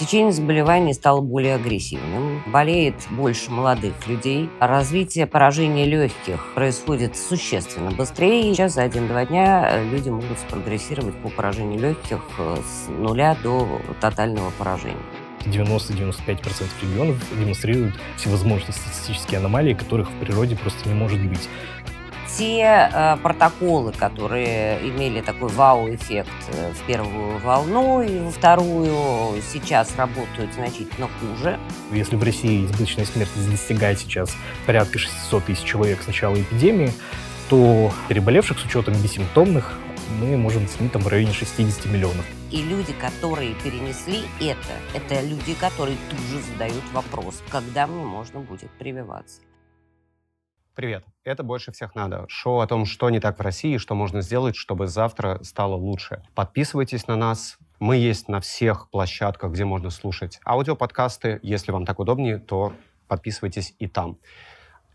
Течение заболеваний стало более агрессивным, болеет больше молодых людей, развитие поражения легких происходит существенно быстрее. Сейчас за один-два дня люди могут спрогрессировать по поражению легких с нуля до тотального поражения. 90-95% регионов демонстрируют всевозможные статистические аномалии, которых в природе просто не может быть те э, протоколы, которые имели такой вау-эффект э, в первую волну и во вторую, сейчас работают значительно хуже. Если в России избыточная смертность достигает сейчас порядка 600 тысяч человек с начала эпидемии, то переболевших с учетом бессимптомных мы можем оценить там в районе 60 миллионов. И люди, которые перенесли это, это люди, которые тут же задают вопрос, когда мне можно будет прививаться. Привет, это «Больше всех надо» — шоу о том, что не так в России что можно сделать, чтобы завтра стало лучше. Подписывайтесь на нас, мы есть на всех площадках, где можно слушать аудиоподкасты. Если вам так удобнее, то подписывайтесь и там.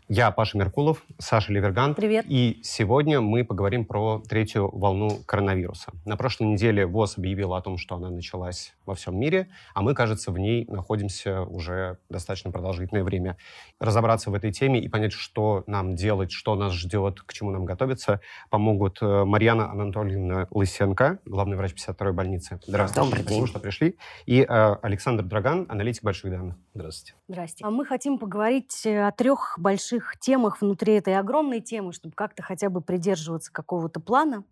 Я Паша Меркулов, Саша Ливерган. Привет. И сегодня мы поговорим про третью волну коронавируса. На прошлой неделе ВОЗ объявила о том, что она началась во всем мире, а мы, кажется, в ней находимся уже достаточно продолжительное время. Разобраться в этой теме и понять, что нам делать, что нас ждет, к чему нам готовиться, помогут э, Марьяна Анатольевна Лысенко, главный врач 52-й больницы. Здравствуйте. Добрый Спасибо, что пришли. И э, Александр Драган, аналитик больших данных. Здравствуйте. Здравствуйте. А мы хотим поговорить о трех больших больших темах внутри этой огромной темы, чтобы как-то хотя бы придерживаться какого-то плана.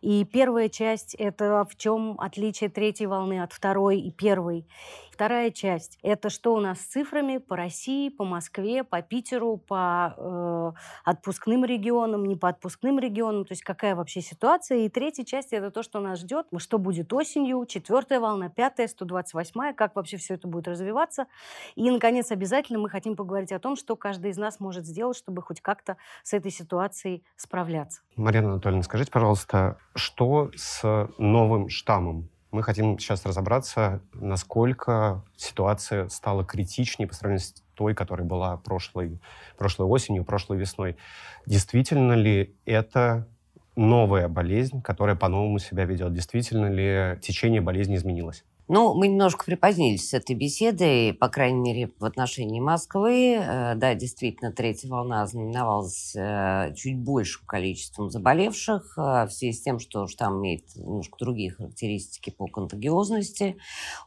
И первая часть — это в чем отличие третьей волны от второй и первой. Вторая часть – это что у нас с цифрами по России, по Москве, по Питеру, по э, отпускным регионам, не по отпускным регионам, то есть какая вообще ситуация. И третья часть – это то, что нас ждет, что будет осенью, четвертая волна, пятая, 128-я, как вообще все это будет развиваться. И, наконец, обязательно мы хотим поговорить о том, что каждый из нас может сделать, чтобы хоть как-то с этой ситуацией справляться. Марина Анатольевна, скажите, пожалуйста, что с новым штаммом? Мы хотим сейчас разобраться, насколько ситуация стала критичнее по сравнению с той, которая была прошлой, прошлой осенью, прошлой весной. Действительно ли это новая болезнь, которая по-новому себя ведет? Действительно ли течение болезни изменилось? Ну, мы немножко припозднились с этой беседой, по крайней мере, в отношении Москвы. Э, да, действительно, третья волна знаменовалась э, чуть большим количеством заболевших э, в связи с тем, что штамм имеет немножко другие характеристики по контагиозности.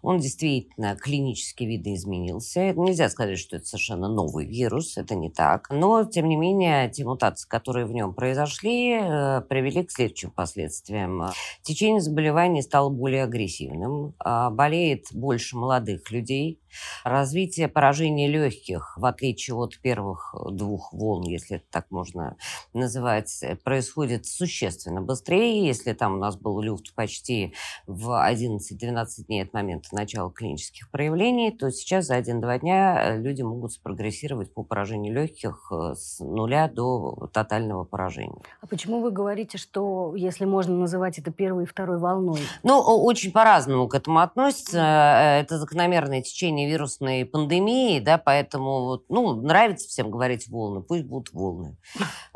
Он действительно клинически видоизменился. Нельзя сказать, что это совершенно новый вирус, это не так. Но, тем не менее, те мутации, которые в нем произошли, привели к следующим последствиям. Течение заболеваний стало более агрессивным а болеет больше молодых людей, Развитие поражения легких, в отличие от первых двух волн, если это так можно называть, происходит существенно быстрее. Если там у нас был люфт почти в 11-12 дней от момента начала клинических проявлений, то сейчас за 1-2 дня э, люди могут спрогрессировать по поражению легких э, с нуля до тотального поражения. А почему вы говорите, что, если можно называть это первой и второй волной? Ну, очень по-разному к этому относятся. Э, это закономерное течение вирусной пандемии, да, поэтому, ну, нравится всем говорить волны, пусть будут волны.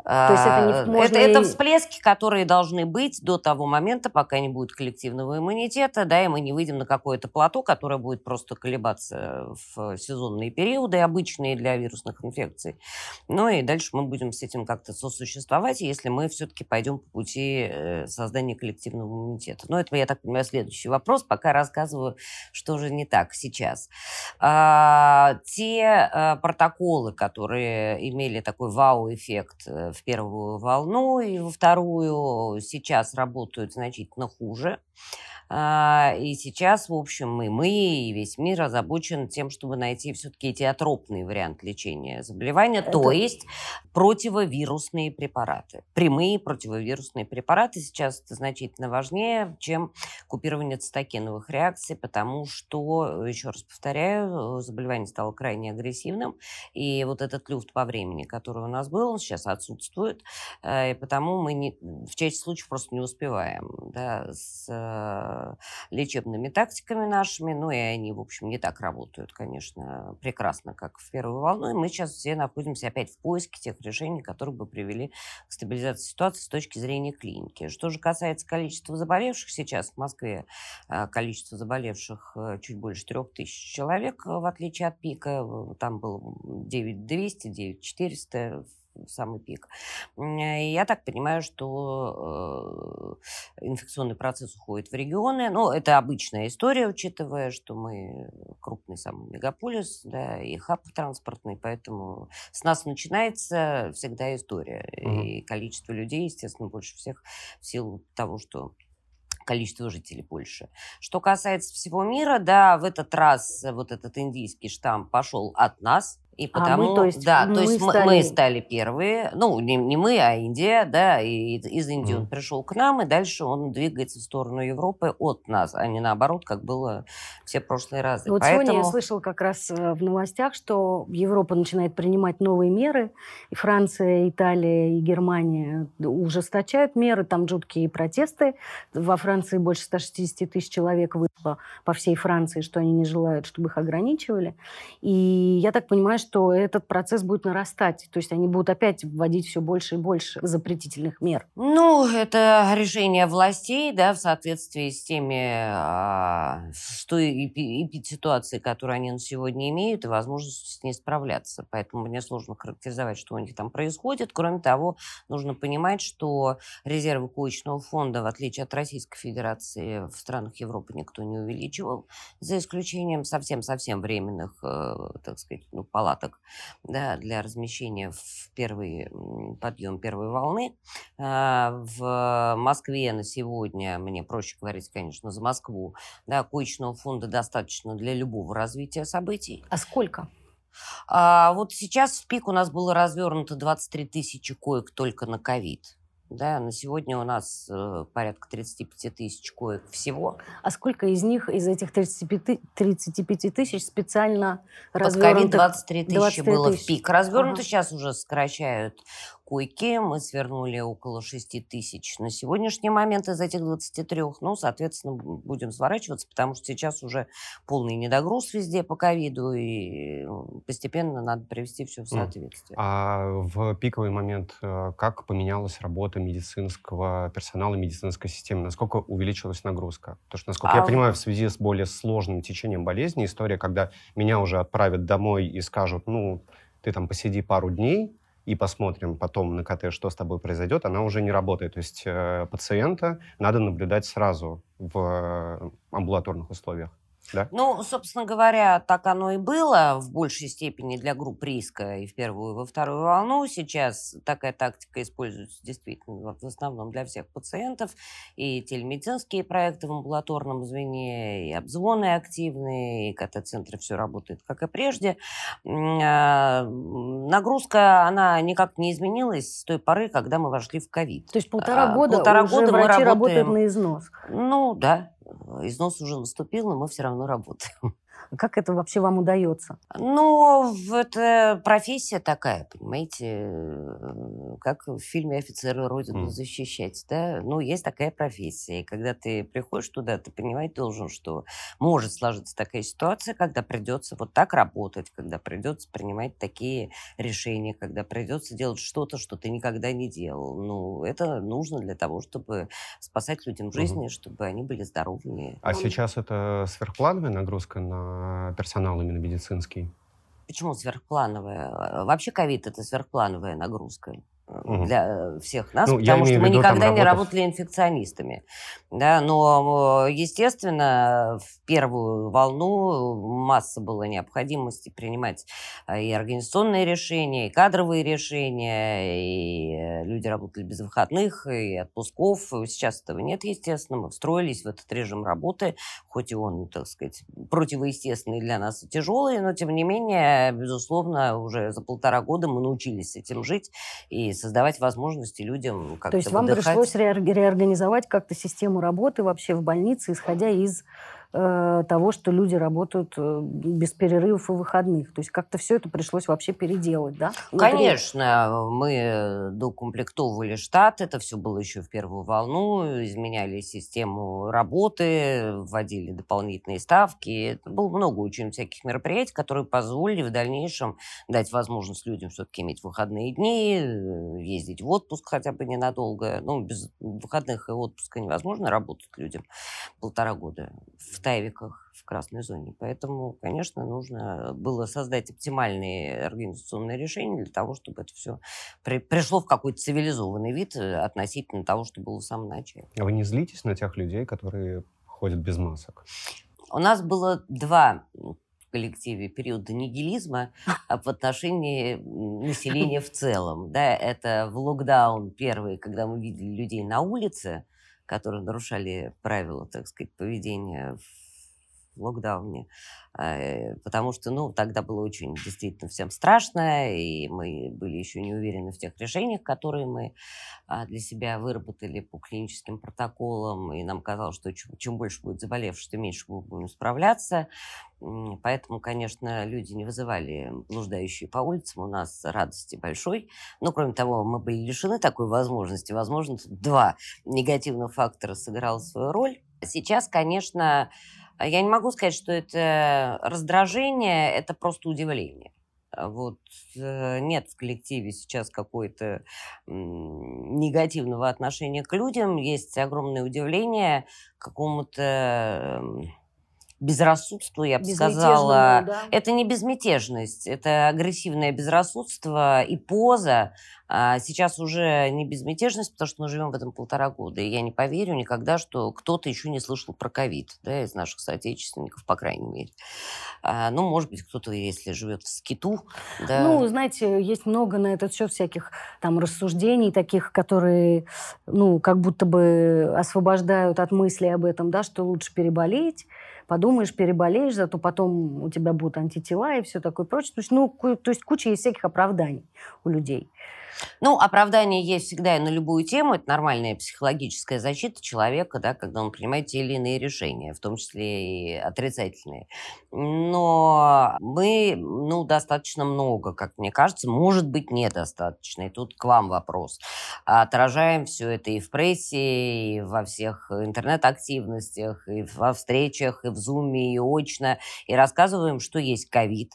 То есть это не а, это, это всплески, которые должны быть до того момента, пока не будет коллективного иммунитета, да, и мы не выйдем на какое-то плато, которое будет просто колебаться в сезонные периоды, обычные для вирусных инфекций. Ну и дальше мы будем с этим как-то сосуществовать, если мы все-таки пойдем по пути э, создания коллективного иммунитета. Но это, я так понимаю, следующий вопрос, пока рассказываю, что же не так сейчас. А, те а, протоколы, которые имели такой вау-эффект э, в первую волну и во вторую, сейчас работают значительно хуже. А, и сейчас, в общем, и мы, и весь мир озабочен тем, чтобы найти все-таки этиотропный вариант лечения заболевания, Это... то есть противовирусные препараты. Прямые противовирусные препараты сейчас значительно важнее, чем купирование цитокиновых реакций, потому что, еще раз повторяю, заболевание стало крайне агрессивным, и вот этот люфт по времени, который у нас был, он сейчас отсутствует, э, и потому мы не, в части случаев просто не успеваем да, с лечебными тактиками нашими, ну и они, в общем, не так работают, конечно, прекрасно, как в первую волну. И мы сейчас все находимся опять в поиске тех решений, которые бы привели к стабилизации ситуации с точки зрения клиники. Что же касается количества заболевших сейчас в Москве, э, количество заболевших э, чуть больше трех тысяч человек, в отличие от пика, там было 9200, 9400 самый пик. И я так понимаю, что э, инфекционный процесс уходит в регионы. Ну, это обычная история, учитывая, что мы крупный самый мегаполис, да, и хаб транспортный, поэтому с нас начинается всегда история. Mm-hmm. И количество людей, естественно, больше всех в силу того, что количество жителей больше. Что касается всего мира, да, в этот раз вот этот индийский штамм пошел от нас, и потому, а мы, то есть, да, мы то есть стали... мы стали первые, ну, не, не мы, а Индия, да, и из Индии mm. он пришел к нам, и дальше он двигается в сторону Европы от нас, а не наоборот, как было все прошлые разы. Вот Поэтому... сегодня я слышала как раз э, в новостях, что Европа начинает принимать новые меры, и Франция, Италия и Германия ужесточают меры, там жуткие протесты. Во Франции больше 160 тысяч человек вышло по всей Франции, что они не желают, чтобы их ограничивали. И я так понимаю, что что этот процесс будет нарастать. То есть они будут опять вводить все больше и больше запретительных мер. Ну, это решение властей, да, в соответствии с теми, а, с той эпидситуацией, которую они на сегодня имеют, и возможностью с ней справляться. Поэтому мне сложно характеризовать, что у них там происходит. Кроме того, нужно понимать, что резервы коечного фонда, в отличие от Российской Федерации, в странах Европы никто не увеличивал, за исключением совсем-совсем временных, э, так сказать, ну, палат палаток да, для размещения в первый подъем первой волны. А, в Москве на сегодня, мне проще говорить, конечно, за Москву, да, коечного фонда достаточно для любого развития событий. А сколько? А, вот сейчас в пик у нас было развернуто 23 тысячи коек только на ковид. Да, на сегодня у нас э, порядка 35 тысяч коек всего. А сколько из них, из этих 35, 35 тысяч специально развернутых? Под ковид 23 тысячи было в пик. Развернуто ага. сейчас уже сокращают койки. Мы свернули около 6 тысяч на сегодняшний момент из этих 23. Ну, соответственно, будем сворачиваться, потому что сейчас уже полный недогруз везде по ковиду, и постепенно надо привести все в соответствие. А в пиковый момент э, как поменялась работа медицинского персонала, медицинской системы? Насколько увеличилась нагрузка? Потому что, насколько а... я понимаю, в связи с более сложным течением болезни, история, когда меня уже отправят домой и скажут, ну, ты там посиди пару дней, и посмотрим потом на КТ, что с тобой произойдет, она уже не работает. То есть э, пациента надо наблюдать сразу в э, амбулаторных условиях. Да? Ну, собственно говоря, так оно и было в большей степени для групп риска и в первую, и во вторую волну. Сейчас такая тактика используется действительно в основном для всех пациентов. И телемедицинские проекты в амбулаторном звене, и обзвоны активные, и КТ-центры все работает, как и прежде. А, нагрузка, она никак не изменилась с той поры, когда мы вошли в ковид. То есть полтора а, года полтора уже года врачи мы работаем... работают на износ? Ну, да. Износ уже наступил, но мы все равно работаем. Как это вообще вам удается? Ну, это профессия такая, понимаете, э, как в фильме «Офицеры Родину mm. защищать», да? Ну, есть такая профессия. И когда ты приходишь туда, ты понимать должен, что может сложиться такая ситуация, когда придется вот так работать, когда придется принимать такие решения, когда придется делать что-то, что ты никогда не делал. Ну, это нужно для того, чтобы спасать людям жизни, mm-hmm. чтобы они были здоровыми. А ну, сейчас это сверхплановая нагрузка на персонал именно медицинский? Почему сверхплановая? Вообще ковид – это сверхплановая нагрузка угу. для всех нас, ну, потому что мы виду, никогда не работали инфекционистами. Да, но, естественно, в первую волну масса была необходимости принимать а, и организационные решения, и кадровые решения, и э, люди работали без выходных, и отпусков. Сейчас этого нет, естественно. Мы встроились в этот режим работы, хоть и он, так сказать, противоестественный для нас и тяжелый, но, тем не менее, безусловно, уже за полтора года мы научились с этим жить и создавать возможности людям как-то То есть вам выдыхать. пришлось реорганизовать как-то систему работы вообще в больнице, исходя из э, того, что люди работают э, без перерывов и выходных. То есть как-то все это пришлось вообще переделать, да? Внутри... Конечно, мы докомплектовывали штат, это все было еще в первую волну, изменяли систему работы, вводили дополнительные ставки. Это было много очень всяких мероприятий, которые позволили в дальнейшем дать возможность людям все-таки иметь выходные дни, э, ездить в отпуск хотя бы ненадолго. Ну, без выходных и отпуска невозможно работать людям полтора года в тайвиках в красной зоне. Поэтому, конечно, нужно было создать оптимальные организационные решения для того, чтобы это все при, пришло в какой-то цивилизованный вид э, относительно того, что было в самом начале. А вы не злитесь на тех людей, которые ходят без масок? У нас было два коллективе периода нигилизма а в отношении населения в целом. Да, это в локдаун первый, когда мы видели людей на улице, которые нарушали правила, так сказать, поведения в локдауне. Э, потому что, ну, тогда было очень действительно всем страшно, и мы были еще не уверены в тех решениях, которые мы а, для себя выработали по клиническим протоколам, и нам казалось, что чем, больше будет заболевших, тем меньше мы будем справляться. Поэтому, конечно, люди не вызывали блуждающие по улицам у нас радости большой. Но, кроме того, мы были лишены такой возможности. Возможно, два негативных фактора сыграл свою роль. Сейчас, конечно, я не могу сказать, что это раздражение, это просто удивление. А вот э, нет в коллективе сейчас какой-то негативного отношения к людям, есть огромное удивление какому-то безрассудству, я бы сказала. Да. Это не безмятежность, это агрессивное безрассудство и поза. А сейчас уже не безмятежность, потому что мы живем в этом полтора года. И я не поверю никогда, что кто-то еще не слышал про ковид, да, из наших соотечественников, по крайней мере. А, ну, может быть, кто-то, если живет в скиту. Да. Ну, знаете, есть много на этот счет всяких там рассуждений, таких, которые, ну, как будто бы освобождают от мысли об этом, да, что лучше переболеть, подумаешь, переболеешь, зато потом у тебя будут антитела и все такое прочее. То есть, ну, то есть куча есть всяких оправданий у людей. Ну, оправдание есть всегда и на любую тему. Это нормальная психологическая защита человека, да, когда он принимает те или иные решения, в том числе и отрицательные. Но мы, ну, достаточно много, как мне кажется, может быть, недостаточно. И тут к вам вопрос. Отражаем все это и в прессе, и во всех интернет-активностях, и во встречах, и в Зуме, и очно, и рассказываем, что есть ковид,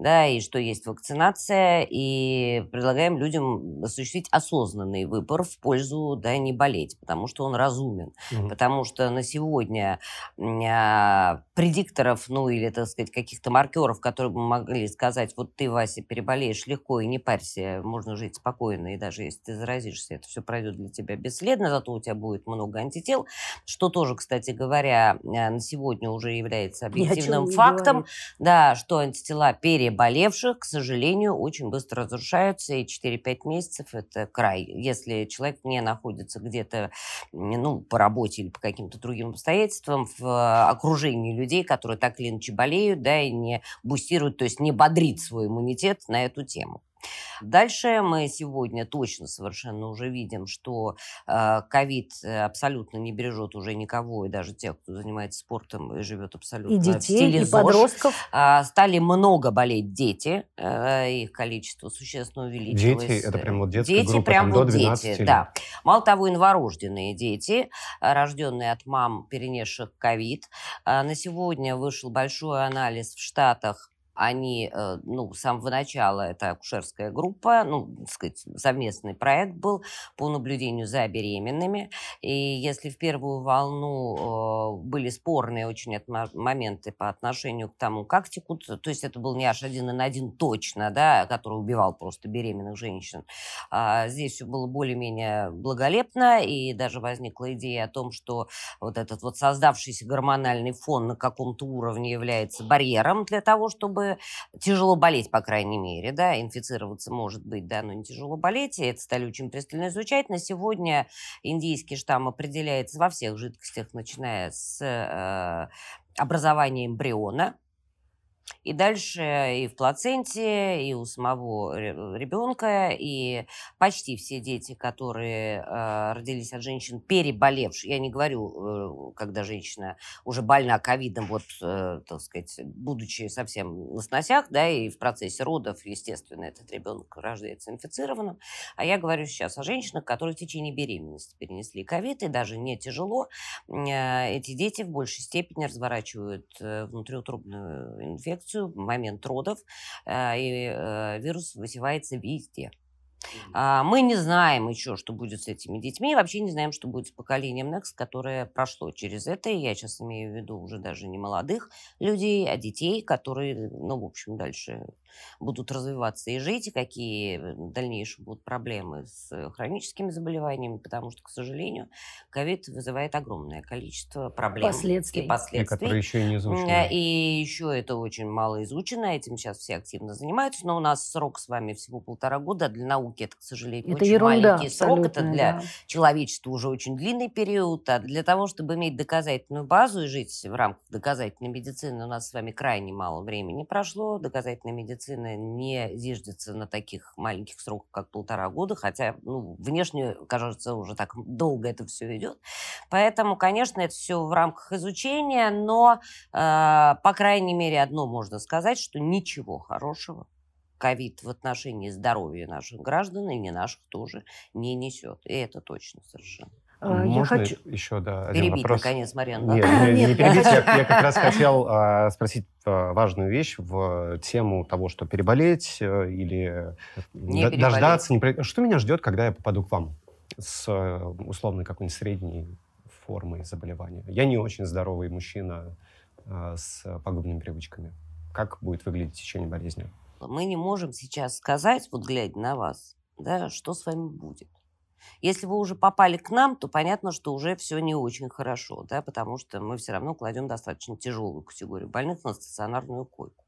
да, и что есть вакцинация, и предлагаем людям осуществить осознанный выбор в пользу, да, не болеть, потому что он разумен, угу. потому что на сегодня а, предикторов, ну, или, так сказать, каких-то маркеров, которые бы могли сказать, вот ты, Вася, переболеешь легко и не парься, можно жить спокойно, и даже если ты заразишься, это все пройдет для тебя бесследно, зато у тебя будет много антител, что тоже, кстати говоря, а, на сегодня уже является объективным фактом, да, что антитела пере болевших, к сожалению, очень быстро разрушаются, и 4-5 месяцев – это край. Если человек не находится где-то ну, по работе или по каким-то другим обстоятельствам в окружении людей, которые так или иначе болеют, да, и не бустируют, то есть не бодрит свой иммунитет на эту тему. Дальше мы сегодня точно совершенно уже видим, что э, ковид э, абсолютно не бережет уже никого, и даже тех, кто занимается спортом и живет абсолютно и детей, в стиле и ЗОЖ. подростков. А, стали много болеть дети, э, их количество существенно увеличилось. Дети, это прям вот детская дети, группа, прям там, вот до 12 дети, лет. да. Мало того, и новорожденные дети, рожденные от мам, перенесших ковид. На сегодня вышел большой анализ в Штатах они, э, ну, с самого начала, это акушерская группа, ну, так сказать, совместный проект был по наблюдению за беременными. И если в первую волну э, были спорные очень моменты по отношению к тому, как текут, то есть это был не аж один на один точно, да, который убивал просто беременных женщин. А здесь все было более-менее благолепно, и даже возникла идея о том, что вот этот вот создавшийся гормональный фон на каком-то уровне является барьером для того, чтобы тяжело болеть, по крайней мере, да, инфицироваться может быть, да, но не тяжело болеть, и это стали очень пристально изучать. На сегодня индийский штамм определяется во всех жидкостях, начиная с э, образования эмбриона, И дальше и в плаценте, и у самого ребенка, и почти все дети, которые э, родились от женщин, переболевших, я не говорю, э, когда женщина уже больна ковидом, вот, э, так сказать, будучи совсем на сносях, да, и в процессе родов, естественно, этот ребенок рождается инфицированным, а я говорю сейчас о женщинах, которые в течение беременности перенесли ковид, и даже не тяжело, э, эти дети в большей степени разворачивают э, внутриутробную инфекцию, инфекцию в момент родов, э, и э, вирус высевается везде. А, мы не знаем еще, что будет с этими детьми, вообще не знаем, что будет с поколением Next, которое прошло через это. И я сейчас имею в виду уже даже не молодых людей, а детей, которые, ну, в общем, дальше будут развиваться и жить, и какие дальнейшие будут проблемы с хроническими заболеваниями, потому что, к сожалению, ковид вызывает огромное количество проблем последствий. и последствий. И которые еще и не изучены. И еще это очень мало изучено, этим сейчас все активно занимаются, но у нас срок с вами всего полтора года, для науки это, к сожалению, это очень ерунда, маленький срок, это для да. человечества уже очень длинный период, а для того, чтобы иметь доказательную базу и жить в рамках доказательной медицины, у нас с вами крайне мало времени прошло, доказательная медицина медицина не зиждется на таких маленьких сроках, как полтора года, хотя ну, внешне, кажется, уже так долго это все идет. Поэтому, конечно, это все в рамках изучения, но, э, по крайней мере, одно можно сказать, что ничего хорошего ковид в отношении здоровья наших граждан и не наших тоже не несет. И это точно совершенно. А, я Можно хочу... еще да, один Перебить, вопрос? наконец, Марьяна. Нет, не, не перебить. Я, я как раз хотел а, спросить а, важную вещь в тему того, что переболеть э, или не д- дождаться. Не... Что меня ждет, когда я попаду к вам с э, условной какой-нибудь средней формой заболевания? Я не очень здоровый мужчина а, с пагубными привычками. Как будет выглядеть течение болезни? Мы не можем сейчас сказать, вот глядя на вас, да, что с вами будет. Если вы уже попали к нам, то понятно, что уже все не очень хорошо, да, потому что мы все равно кладем достаточно тяжелую категорию больных на стационарную койку.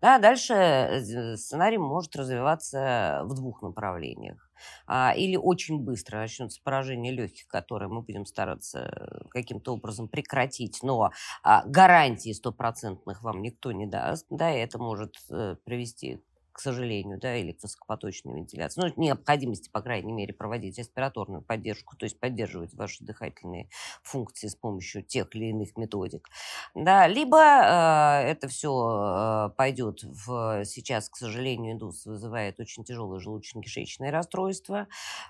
Да, дальше э, сценарий может развиваться в двух направлениях. А, или очень быстро начнется поражение легких, которое мы будем стараться каким-то образом прекратить, но а, гарантии стопроцентных вам никто не даст, да, и это может э, привести к сожалению, да, или к высокопоточной вентиляции. Ну, необходимости, по крайней мере, проводить респираторную поддержку, то есть поддерживать ваши дыхательные функции с помощью тех или иных методик. Да, либо э, это все э, пойдет в... Сейчас, к сожалению, индус вызывает очень тяжелое желудочно-кишечное расстройство.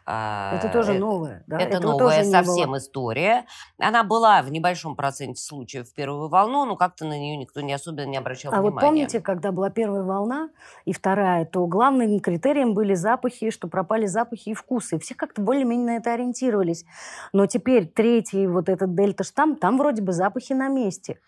Э, это тоже новое, да? Это Этого новая совсем история. Она была в небольшом проценте случаев в первую волну, но как-то на нее никто не особенно не обращал а внимания. А вот помните, когда была первая волна и вторая вторая, то главным критерием были запахи, что пропали запахи и вкусы. Все как-то более-менее на это ориентировались. Но теперь третий вот этот дельта-штамм, там вроде бы запахи на месте.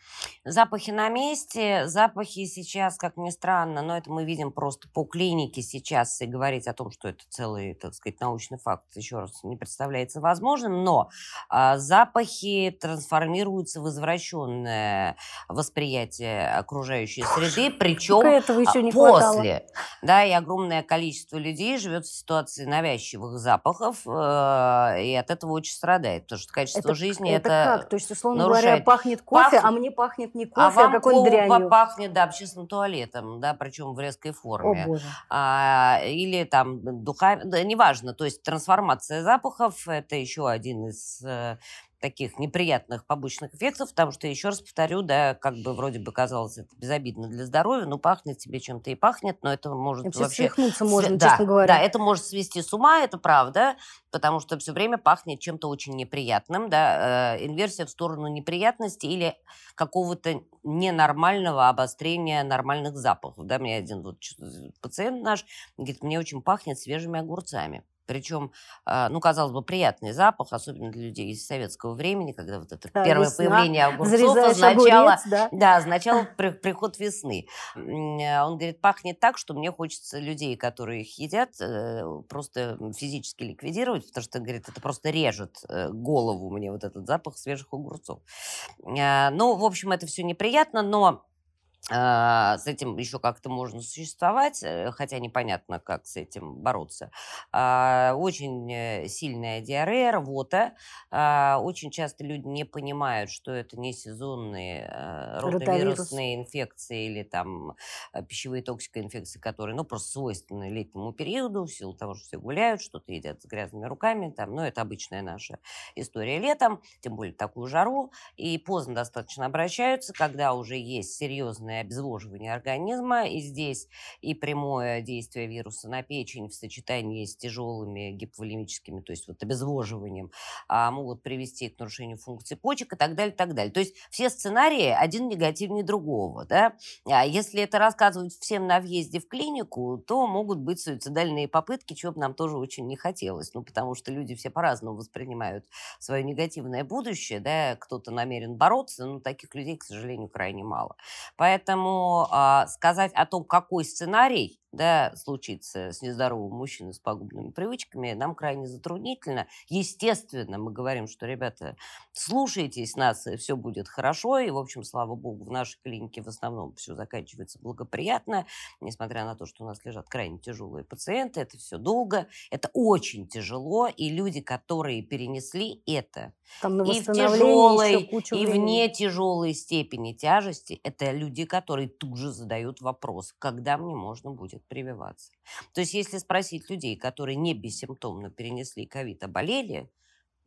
Запахи на месте, запахи сейчас, как ни странно, но это мы видим просто по клинике сейчас, и говорить о том, что это целый, так сказать, научный факт, еще раз не представляется возможным, но а, запахи трансформируются в извращенное восприятие окружающей среды, причем этого еще не после. Хватало да, и огромное количество людей живет в ситуации навязчивых запахов, э, и от этого очень страдает, потому что качество это, жизни это... это как? То есть, условно нарушает. говоря, пахнет кофе, Пах... а мне пахнет не кофе, а, а вам какой-нибудь дрянью. пахнет, да, общественным туалетом, да, причем в резкой форме. О, боже. А, или там духами, да, неважно, то есть трансформация запахов – это еще один из э, таких неприятных побочных эффектов, потому что, еще раз повторю, да, как бы вроде бы казалось это безобидно для здоровья, ну, пахнет тебе чем-то и пахнет, но это может вообще... вообще... свихнуться можно, да, честно говоря. Да, это может свести с ума, это правда, потому что все время пахнет чем-то очень неприятным, да, э, инверсия в сторону неприятности или какого-то ненормального обострения нормальных запахов, да, мне один вот пациент наш говорит, мне очень пахнет свежими огурцами. Причем, а, ну, казалось бы, приятный запах, особенно для людей из советского времени, когда вот это да, первое весна. появление огурцов означало, огурец, да. Да, означало при, приход весны. А, он говорит, пахнет так, что мне хочется людей, которые их едят, э, просто физически ликвидировать, потому что, говорит, это просто режет э, голову мне вот этот запах свежих огурцов. Ну, в общем, это все неприятно, но с этим еще как-то можно существовать, э, хотя непонятно, как с этим бороться. А, очень э, сильная диарея, рвота. А, очень часто люди не понимают, что это не сезонные ротовирусные инфекции или там э, пищевые токсикоинфекции, которые, ну, просто свойственны летнему периоду в силу того, что все гуляют, что-то едят с грязными руками, там, ну, это обычная наша история летом, тем более такую жару, и поздно достаточно обращаются, когда уже есть серьезное обезвоживание организма, и здесь и прямое действие вируса на печень в сочетании с тяжелыми гиповолемическими, то есть вот обезвоживанием, а, могут привести к нарушению функции почек и так далее, так далее. То есть все сценарии один негативнее другого. Да? А если это рассказывать всем на въезде в клинику, то могут быть суицидальные попытки, чего бы нам тоже очень не хотелось. Ну, потому что люди все по-разному воспринимают свое негативное будущее. Да? Кто-то намерен бороться, но таких людей, к сожалению, крайне мало. Поэтому а, сказать о том, какой сценарий да, случится с нездоровым мужчиной с пагубными привычками, нам крайне затруднительно. Естественно, мы говорим, что, ребята, слушайтесь нас, и все будет хорошо. И, в общем, слава богу, в нашей клинике в основном все заканчивается благоприятно, несмотря на то, что у нас лежат крайне тяжелые пациенты. Это все долго, это очень тяжело. И люди, которые перенесли это Там и в тяжелой, и в не тяжелой степени тяжести, это люди, которые тут же задают вопрос, когда мне можно будет прививаться. То есть если спросить людей, которые не бессимптомно перенесли ковид, а болели,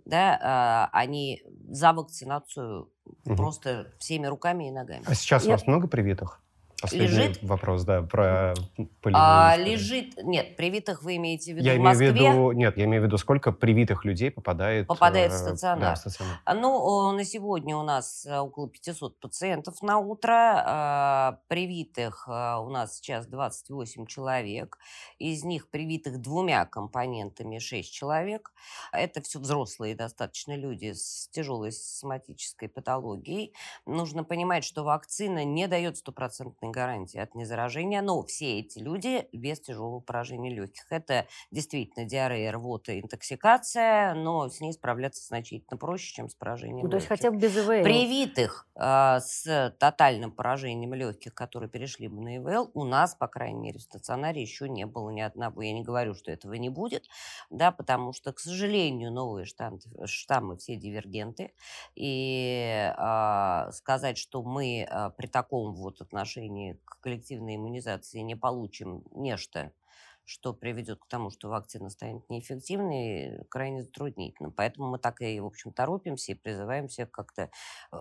да, а, они за вакцинацию Мгм. просто всеми руками и ногами. А сейчас у Я- нас много привитых? Последний Лежит? вопрос, да, про полевую А, историю. лежит, нет, привитых вы имеете в виду Я в имею в виду, нет, я имею в виду, сколько привитых людей попадает... Попадает в э, стационар. Да, в стационар. А, Ну, на сегодня у нас э, около 500 пациентов на утро. а, Привитых а, у нас сейчас 28 человек. Из них привитых двумя компонентами 6 человек. Это все взрослые достаточно люди с тяжелой соматической патологией. Нужно понимать, что вакцина не дает стопроцентной гарантии от незаражения, но все эти люди без тяжелого поражения легких. Это действительно диарея, рвота, интоксикация, но с ней справляться значительно проще, чем с поражением Ну, то есть легких. хотя бы без ИВЛ. Привитых а, с тотальным поражением легких, которые перешли бы на ИВЛ, у нас, по крайней мере, в стационаре еще не было ни одного. Я не говорю, что этого не будет, да, потому что, к сожалению, новые штаммы, штаммы все дивергенты. И а, сказать, что мы а, при таком вот отношении к коллективной иммунизации не получим нечто, что приведет к тому, что вакцина станет неэффективной, крайне затруднительно. Поэтому мы так и, в общем, торопимся и призываем всех как-то э,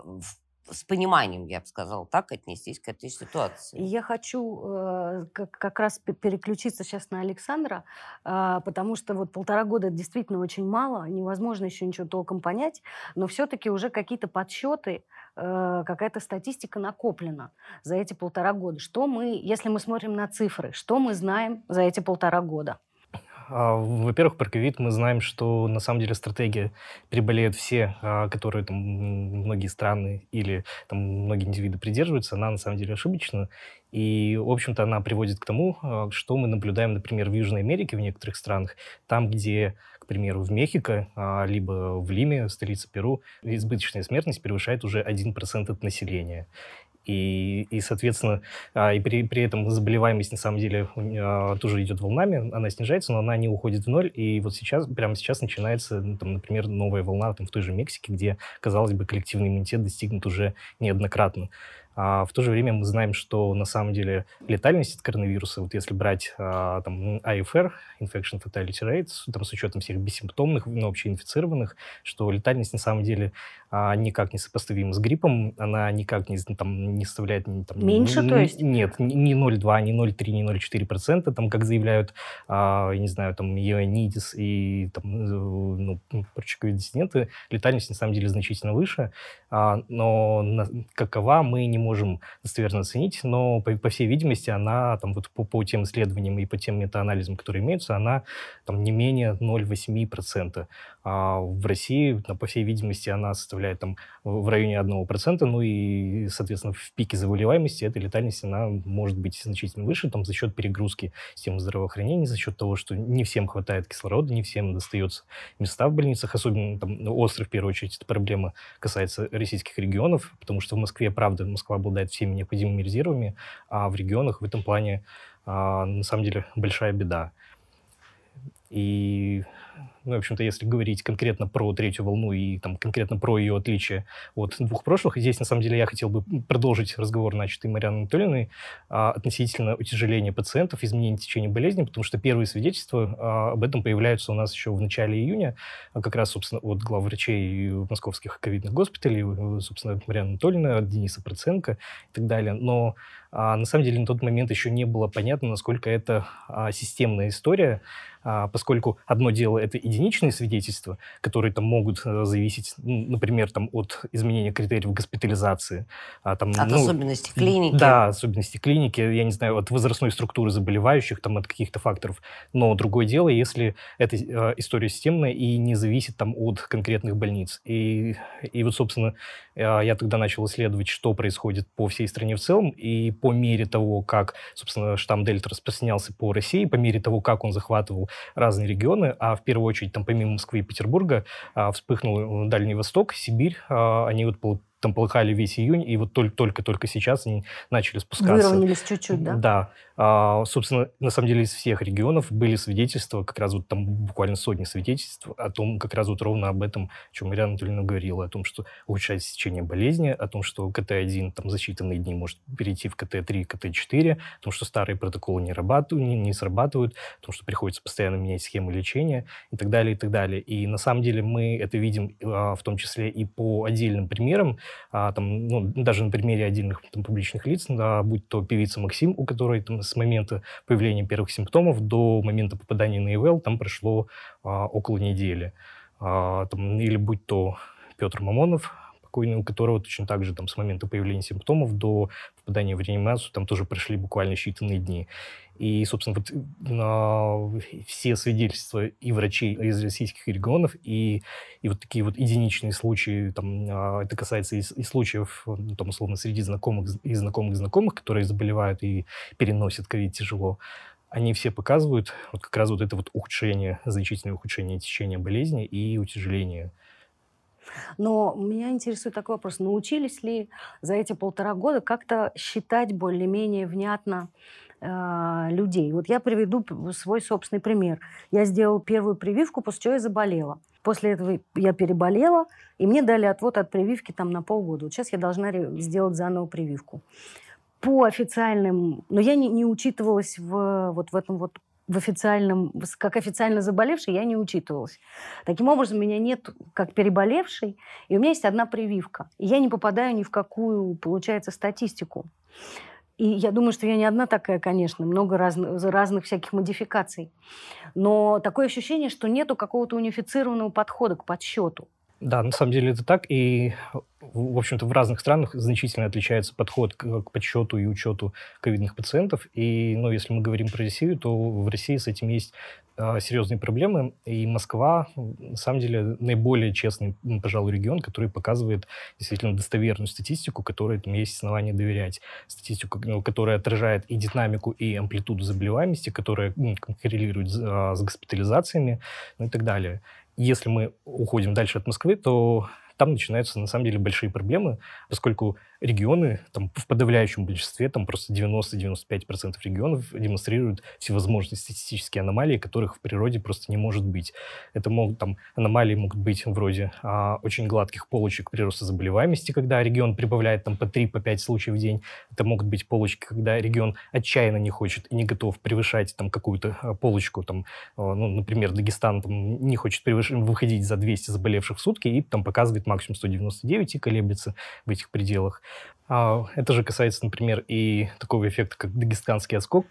с пониманием, я бы сказала, так отнестись к этой ситуации. я хочу э, как, как раз пе- переключиться сейчас на Александра, а, потому что вот полтора года действительно очень мало, невозможно еще ничего толком понять, но все-таки уже какие-то подсчеты, э, какая-то статистика накоплена за эти полтора года. Что мы, если мы смотрим на цифры, что мы знаем за эти полтора года? А, Во-первых, про ковид мы знаем, что на самом деле стратегия переболеют все, а, которые там многие страны или там многие индивиды придерживаются, она на самом деле ошибочна. И, в общем-то, она приводит к тому, а, что мы наблюдаем, например, в Южной Америке, в некоторых странах, там, где, к примеру, в Мехико, а, либо в Лиме, столице Перу, избыточная смертность превышает уже 1% от населения. И, и, соответственно, а, и при, при этом заболеваемость на самом деле а, тоже идет волнами, она снижается, но она не уходит в ноль. И вот сейчас, прямо сейчас начинается, ну, там, например, новая волна там, в той же Мексике, где, казалось бы, коллективный иммунитет достигнут уже неоднократно. А в то же время мы знаем, что на самом деле летальность от коронавируса, вот если брать а, там IFR, Infection Fatality Rate, там, с учетом всех бессимптомных, но вообще инфицированных, что летальность на самом деле а, никак не сопоставима с гриппом, она никак не, там, не составляет... Там, Меньше, н- то есть? Нет, ни 0,2, ни 0,3, ни 0,4 процента, там, как заявляют, а, я не знаю, там, Ионидис и там, ну, прочие ковид-диссиденты, летальность на самом деле значительно выше, а, но на- какова мы не можем достоверно оценить, но, по, по всей видимости, она там, вот, по, по тем исследованиям и по тем метаанализам, которые имеются, она там, не менее 0,8%. А в России, по всей видимости, она составляет там, в в районе 1%, ну и, соответственно, в пике заболеваемости эта летальность, она может быть значительно выше там, за счет перегрузки системы здравоохранения, за счет того, что не всем хватает кислорода, не всем достается места в больницах, особенно там, ну, остров, в первую очередь, эта проблема касается российских регионов, потому что в Москве, правда, Москва обладает всеми необходимыми резервами, а в регионах в этом плане, а, на самом деле, большая беда. И ну, в общем-то, если говорить конкретно про третью волну и там конкретно про ее отличие от двух прошлых, здесь, на самом деле, я хотел бы продолжить разговор, начатый Марианой Анатольевной, а, относительно утяжеления пациентов, изменения течения болезни, потому что первые свидетельства а, об этом появляются у нас еще в начале июня, а как раз, собственно, от главврачей московских ковидных госпиталей, собственно, Марьяна Анатольевна, от Дениса Проценко и так далее. Но а, на самом деле на тот момент еще не было понятно, насколько это а, системная история, а, поскольку одно дело это единичные свидетельства, которые там могут а, зависеть, например, там от изменения критериев госпитализации. А, там, от ну, особенностей клиники. Да, особенностей клиники, я не знаю, от возрастной структуры заболевающих, там от каких-то факторов. Но другое дело, если эта а, история системная и не зависит там от конкретных больниц. И, и вот, собственно, я тогда начал исследовать, что происходит по всей стране в целом, и по мере того, как, собственно, штамм Дельта распространялся по России, по мере того, как он захватывал разные регионы, а в первую очередь там помимо Москвы и Петербурга а, вспыхнул Дальний Восток, Сибирь, а, они вот там полыхали весь июнь, и вот только-только сейчас они начали спускаться. Выровнялись чуть-чуть, да? Да. А, собственно, на самом деле из всех регионов были свидетельства, как раз вот там буквально сотни свидетельств о том, как раз вот ровно об этом, о чем Марьяна Анатольевна говорила, о том, что улучшается течение болезни, о том, что КТ-1 там за считанные дни может перейти в КТ-3, КТ-4, о том, что старые протоколы не, работают, не, не срабатывают, о том, что приходится постоянно менять схемы лечения и так далее, и так далее. И на самом деле мы это видим а, в том числе и по отдельным примерам, а, там, ну, даже на примере отдельных там, публичных лиц, да, будь то певица Максим, у которой там, с момента появления первых симптомов до момента попадания на ИВЛ там прошло а, около недели. А, там, или будь то Петр Мамонов, покойный, у которого точно так же там, с момента появления симптомов до попадания в реанимацию там тоже прошли буквально считанные дни. И, собственно, вот на все свидетельства и врачей из российских регионов, и, и вот такие вот единичные случаи, там, а, это касается и, и случаев, ну, там, условно, среди знакомых и знакомых знакомых, которые заболевают и переносят ковид тяжело, они все показывают вот как раз вот это вот ухудшение, значительное ухудшение течения болезни и утяжеление но меня интересует такой вопрос. Научились ли за эти полтора года как-то считать более-менее внятно э, людей? Вот я приведу свой собственный пример. Я сделала первую прививку, после чего я заболела. После этого я переболела, и мне дали отвод от прививки там на полгода. Вот сейчас я должна сделать заново прививку. По официальным... Но я не, не учитывалась в, вот в этом вот в официальном, как официально заболевший, я не учитывалась. Таким образом, меня нет как переболевшей, и у меня есть одна прививка. И я не попадаю ни в какую, получается, статистику. И я думаю, что я не одна такая, конечно, много разных, разных всяких модификаций. Но такое ощущение, что нету какого-то унифицированного подхода к подсчету. Да, на самом деле это так, и, в общем-то, в разных странах значительно отличается подход к, к подсчету и учету ковидных пациентов. И, ну, если мы говорим про Россию, то в России с этим есть э, серьезные проблемы, и Москва, на самом деле, наиболее честный, пожалуй, регион, который показывает действительно достоверную статистику, которой там есть основания доверять. Статистику, ну, которая отражает и динамику, и амплитуду заболеваемости, которая ну, коррелирует с, а, с госпитализациями, ну и так далее. Если мы уходим дальше от Москвы, то там начинаются, на самом деле, большие проблемы, поскольку регионы, там, в подавляющем большинстве, там просто 90-95% регионов демонстрируют всевозможные статистические аномалии, которых в природе просто не может быть. Это могут, там, аномалии могут быть вроде а, очень гладких полочек прироста заболеваемости, когда регион прибавляет там по 3-5 по случаев в день. Это могут быть полочки, когда регион отчаянно не хочет и не готов превышать там какую-то а, полочку, там, а, ну, например, Дагестан там, не хочет превыш... выходить за 200 заболевших в сутки и там показывает максимум 199 и колеблется в этих пределах. А, это же касается, например, и такого эффекта, как дагестанский отскок,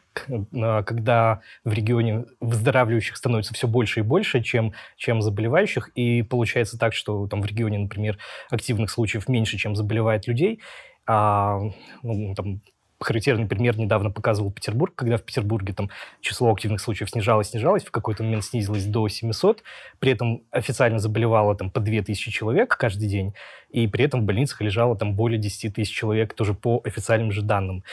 а, когда в регионе выздоравливающих становится все больше и больше, чем, чем заболевающих, и получается так, что там в регионе, например, активных случаев меньше, чем заболевает людей, а ну, там, характерный пример недавно показывал Петербург, когда в Петербурге там число активных случаев снижалось, снижалось, в какой-то момент снизилось до 700, при этом официально заболевало там по 2000 человек каждый день, и при этом в больницах лежало там более 10 тысяч человек тоже по официальным же данным.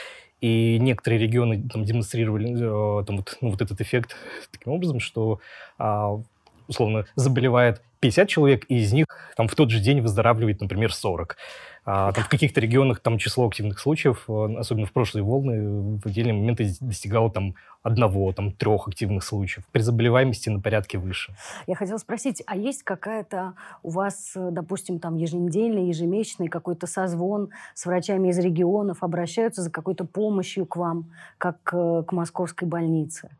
И некоторые регионы там, демонстрировали э, там, вот, ну, вот этот эффект таким образом, что э, условно заболевает 50 человек, и из них там в тот же день выздоравливает, например, 40. А, там, в каких-то регионах там число активных случаев, э, особенно в прошлые волны, в отдельные моменты достигало там одного, там, трех активных случаев. При заболеваемости на порядке выше. Я хотела спросить, а есть какая-то у вас, допустим, там еженедельный, ежемесячный какой-то созвон с врачами из регионов, обращаются за какой-то помощью к вам, как к московской больнице?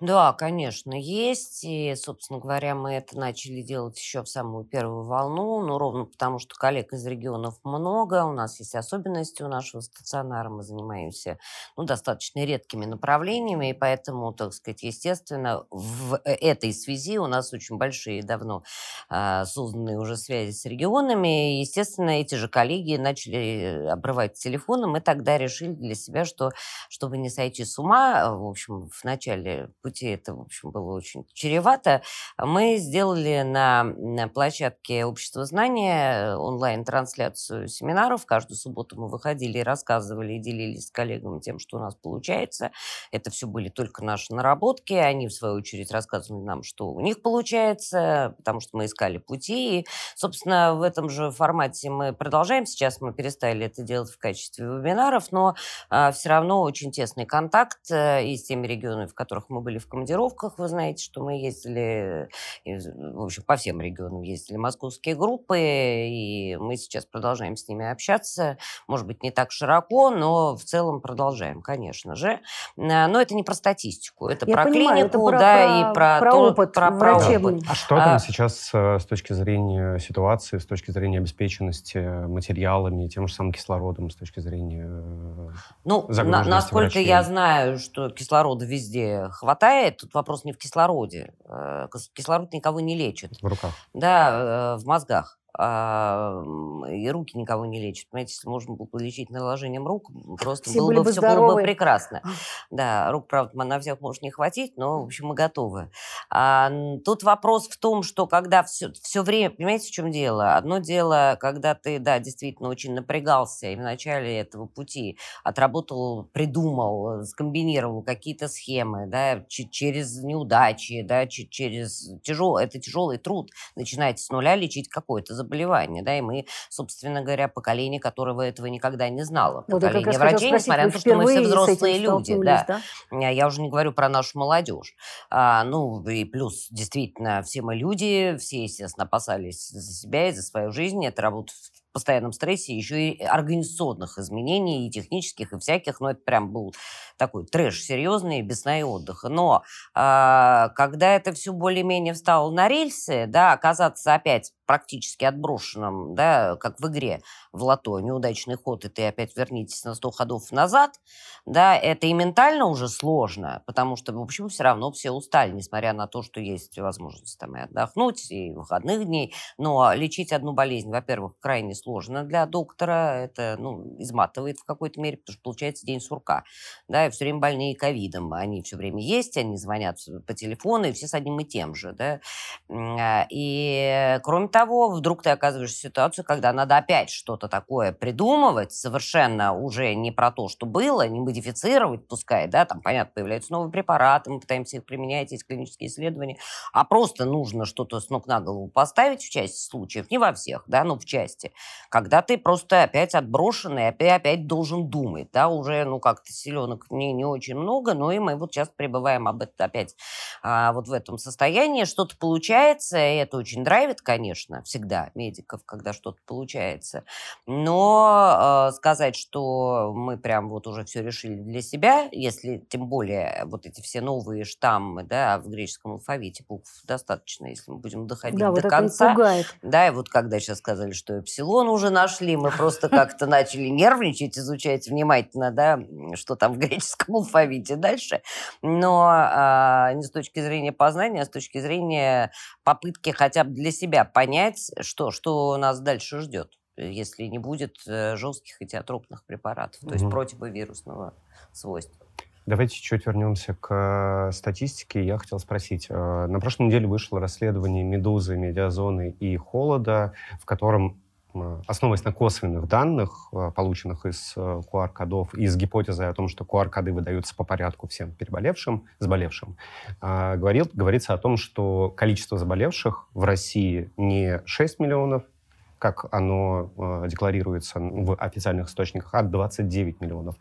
Да, конечно, есть. И, собственно говоря, мы это начали делать еще в самую первую волну, ну, ровно потому, что коллег из регионов много, у нас есть особенности у нашего стационара, мы занимаемся ну, достаточно редкими направлениями, и поэтому, так сказать, естественно, в э, этой связи у нас очень большие давно а, созданные уже связи с регионами. И, естественно, эти же коллеги начали обрывать телефоны. Мы тогда решили для себя, что чтобы не сойти с ума, в общем, в начале пути это, в общем, было очень чревато, мы сделали на, на площадке Общества знания онлайн-трансляцию семинаров. Каждую субботу мы выходили и рассказывали, и делились с коллегами тем, что у нас получается. Это все были только наши наработки. Они, в свою очередь, рассказывали нам, что у них получается, потому что мы искали пути. И, собственно, в этом же формате мы продолжаем. Сейчас мы перестали это делать в качестве вебинаров, но а, все равно очень тесный контакт а, и с теми регионами, в которых мы были в командировках. Вы знаете, что мы ездили, в общем, по всем регионам ездили московские группы, и мы сейчас продолжаем с ними общаться. Может быть, не так широко, но в целом продолжаем, конечно же. А, но это не про статистику, это Я про понимаю, клинику, это про, да, про, и про, про то, опыт про, про опыт. А что там А- сейчас э, с точки зрения ситуации, с точки зрения обеспеченности материалами, тем же самым кислородом, с точки зрения... э, Ну, на- насколько я врачей. знаю, что кислорода везде хватает, тут вопрос не в кислороде. Э, кис- Кислород никого не лечит. в руках? Да, э, в мозгах. А, и руки никого не лечат. Понимаете, если можно было полечить наложением рук, просто Все было бы, бы все было бы здоровы. прекрасно. Да, рук, правда, на всех может не хватить, но, в общем, мы готовы. А, тут вопрос в том, что когда все, все время, понимаете, в чем дело? Одно дело, когда ты, да, действительно очень напрягался и в начале этого пути отработал, придумал, э, скомбинировал какие-то схемы, да, че- через неудачи, да, че- через тяжелый, это тяжелый труд, начинать с нуля лечить какое-то заболевание, да, и мы, собственно говоря, поколение, которого этого никогда не знало. Вот я как Поколение врачей, спросить, несмотря на то, что мы все взрослые люди, да. да? А Я уже не говорю про нашу молодежь. А, ну, и плюс, действительно, все мы люди, все, естественно, опасались за себя и за свою жизнь. Это работа в постоянном стрессе, еще и организационных изменений, и технических, и всяких. Но это прям был такой трэш серьезный, без сна и отдыха. Но а, когда это все более-менее встало на рельсы, да, оказаться опять практически отброшенным, да, как в игре в лото, неудачный ход, и ты опять вернитесь на 100 ходов назад, да, это и ментально уже сложно, потому что, в общем, все равно все устали, несмотря на то, что есть возможность там и отдохнуть, и выходных дней, но лечить одну болезнь, во-первых, крайне сложно для доктора, это, ну, изматывает в какой-то мере, потому что получается день сурка, да, и все время больные ковидом, они все время есть, они звонят по телефону, и все с одним и тем же, да, а, и, кроме того, вдруг ты оказываешься в ситуации, когда надо опять что-то такое придумывать, совершенно уже не про то, что было, не модифицировать, пускай, да, там, понятно, появляются новые препараты, мы пытаемся их применять, есть клинические исследования, а просто нужно что-то с ног на голову поставить в части случаев, не во всех, да, но в части, когда ты просто опять отброшенный, опять, опять должен думать, да, уже, ну, как-то силенок не, не очень много, но и мы вот сейчас пребываем об этом опять а, вот в этом состоянии, что-то получается, и это очень драйвит, конечно, всегда медиков, когда что-то получается, но э, сказать, что мы прям вот уже все решили для себя, если тем более вот эти все новые штаммы, да, в греческом алфавите букв достаточно, если мы будем доходить Да, до вот конца, да, и вот когда сейчас сказали, что эпсилон уже нашли, мы просто как-то начали нервничать, изучать внимательно, да, что там в греческом алфавите дальше. Но а, не с точки зрения познания, а с точки зрения попытки хотя бы для себя понять, что, что нас дальше ждет, если не будет э, жестких этиотропных препаратов, то есть Мгм. противовирусного свойства. Давайте чуть вернемся к э, статистике. Я хотел спросить. э, На прошлой неделе вышло расследование «Медузы», «Медиазоны» и «Холода», в котором основываясь на косвенных данных, полученных из QR-кодов, из гипотезы о том, что QR-коды выдаются по порядку всем переболевшим, заболевшим, говорил, говорится о том, что количество заболевших в России не 6 миллионов, как оно декларируется в официальных источниках, а 29 миллионов.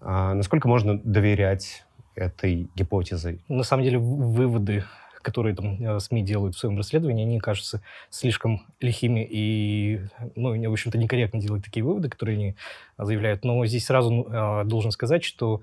Насколько можно доверять этой гипотезой? На самом деле выводы которые там э, СМИ делают в своем расследовании, они кажутся слишком лихими и, ну, в общем-то, некорректно делать такие выводы, которые они заявляют. Но здесь сразу а, должен сказать, что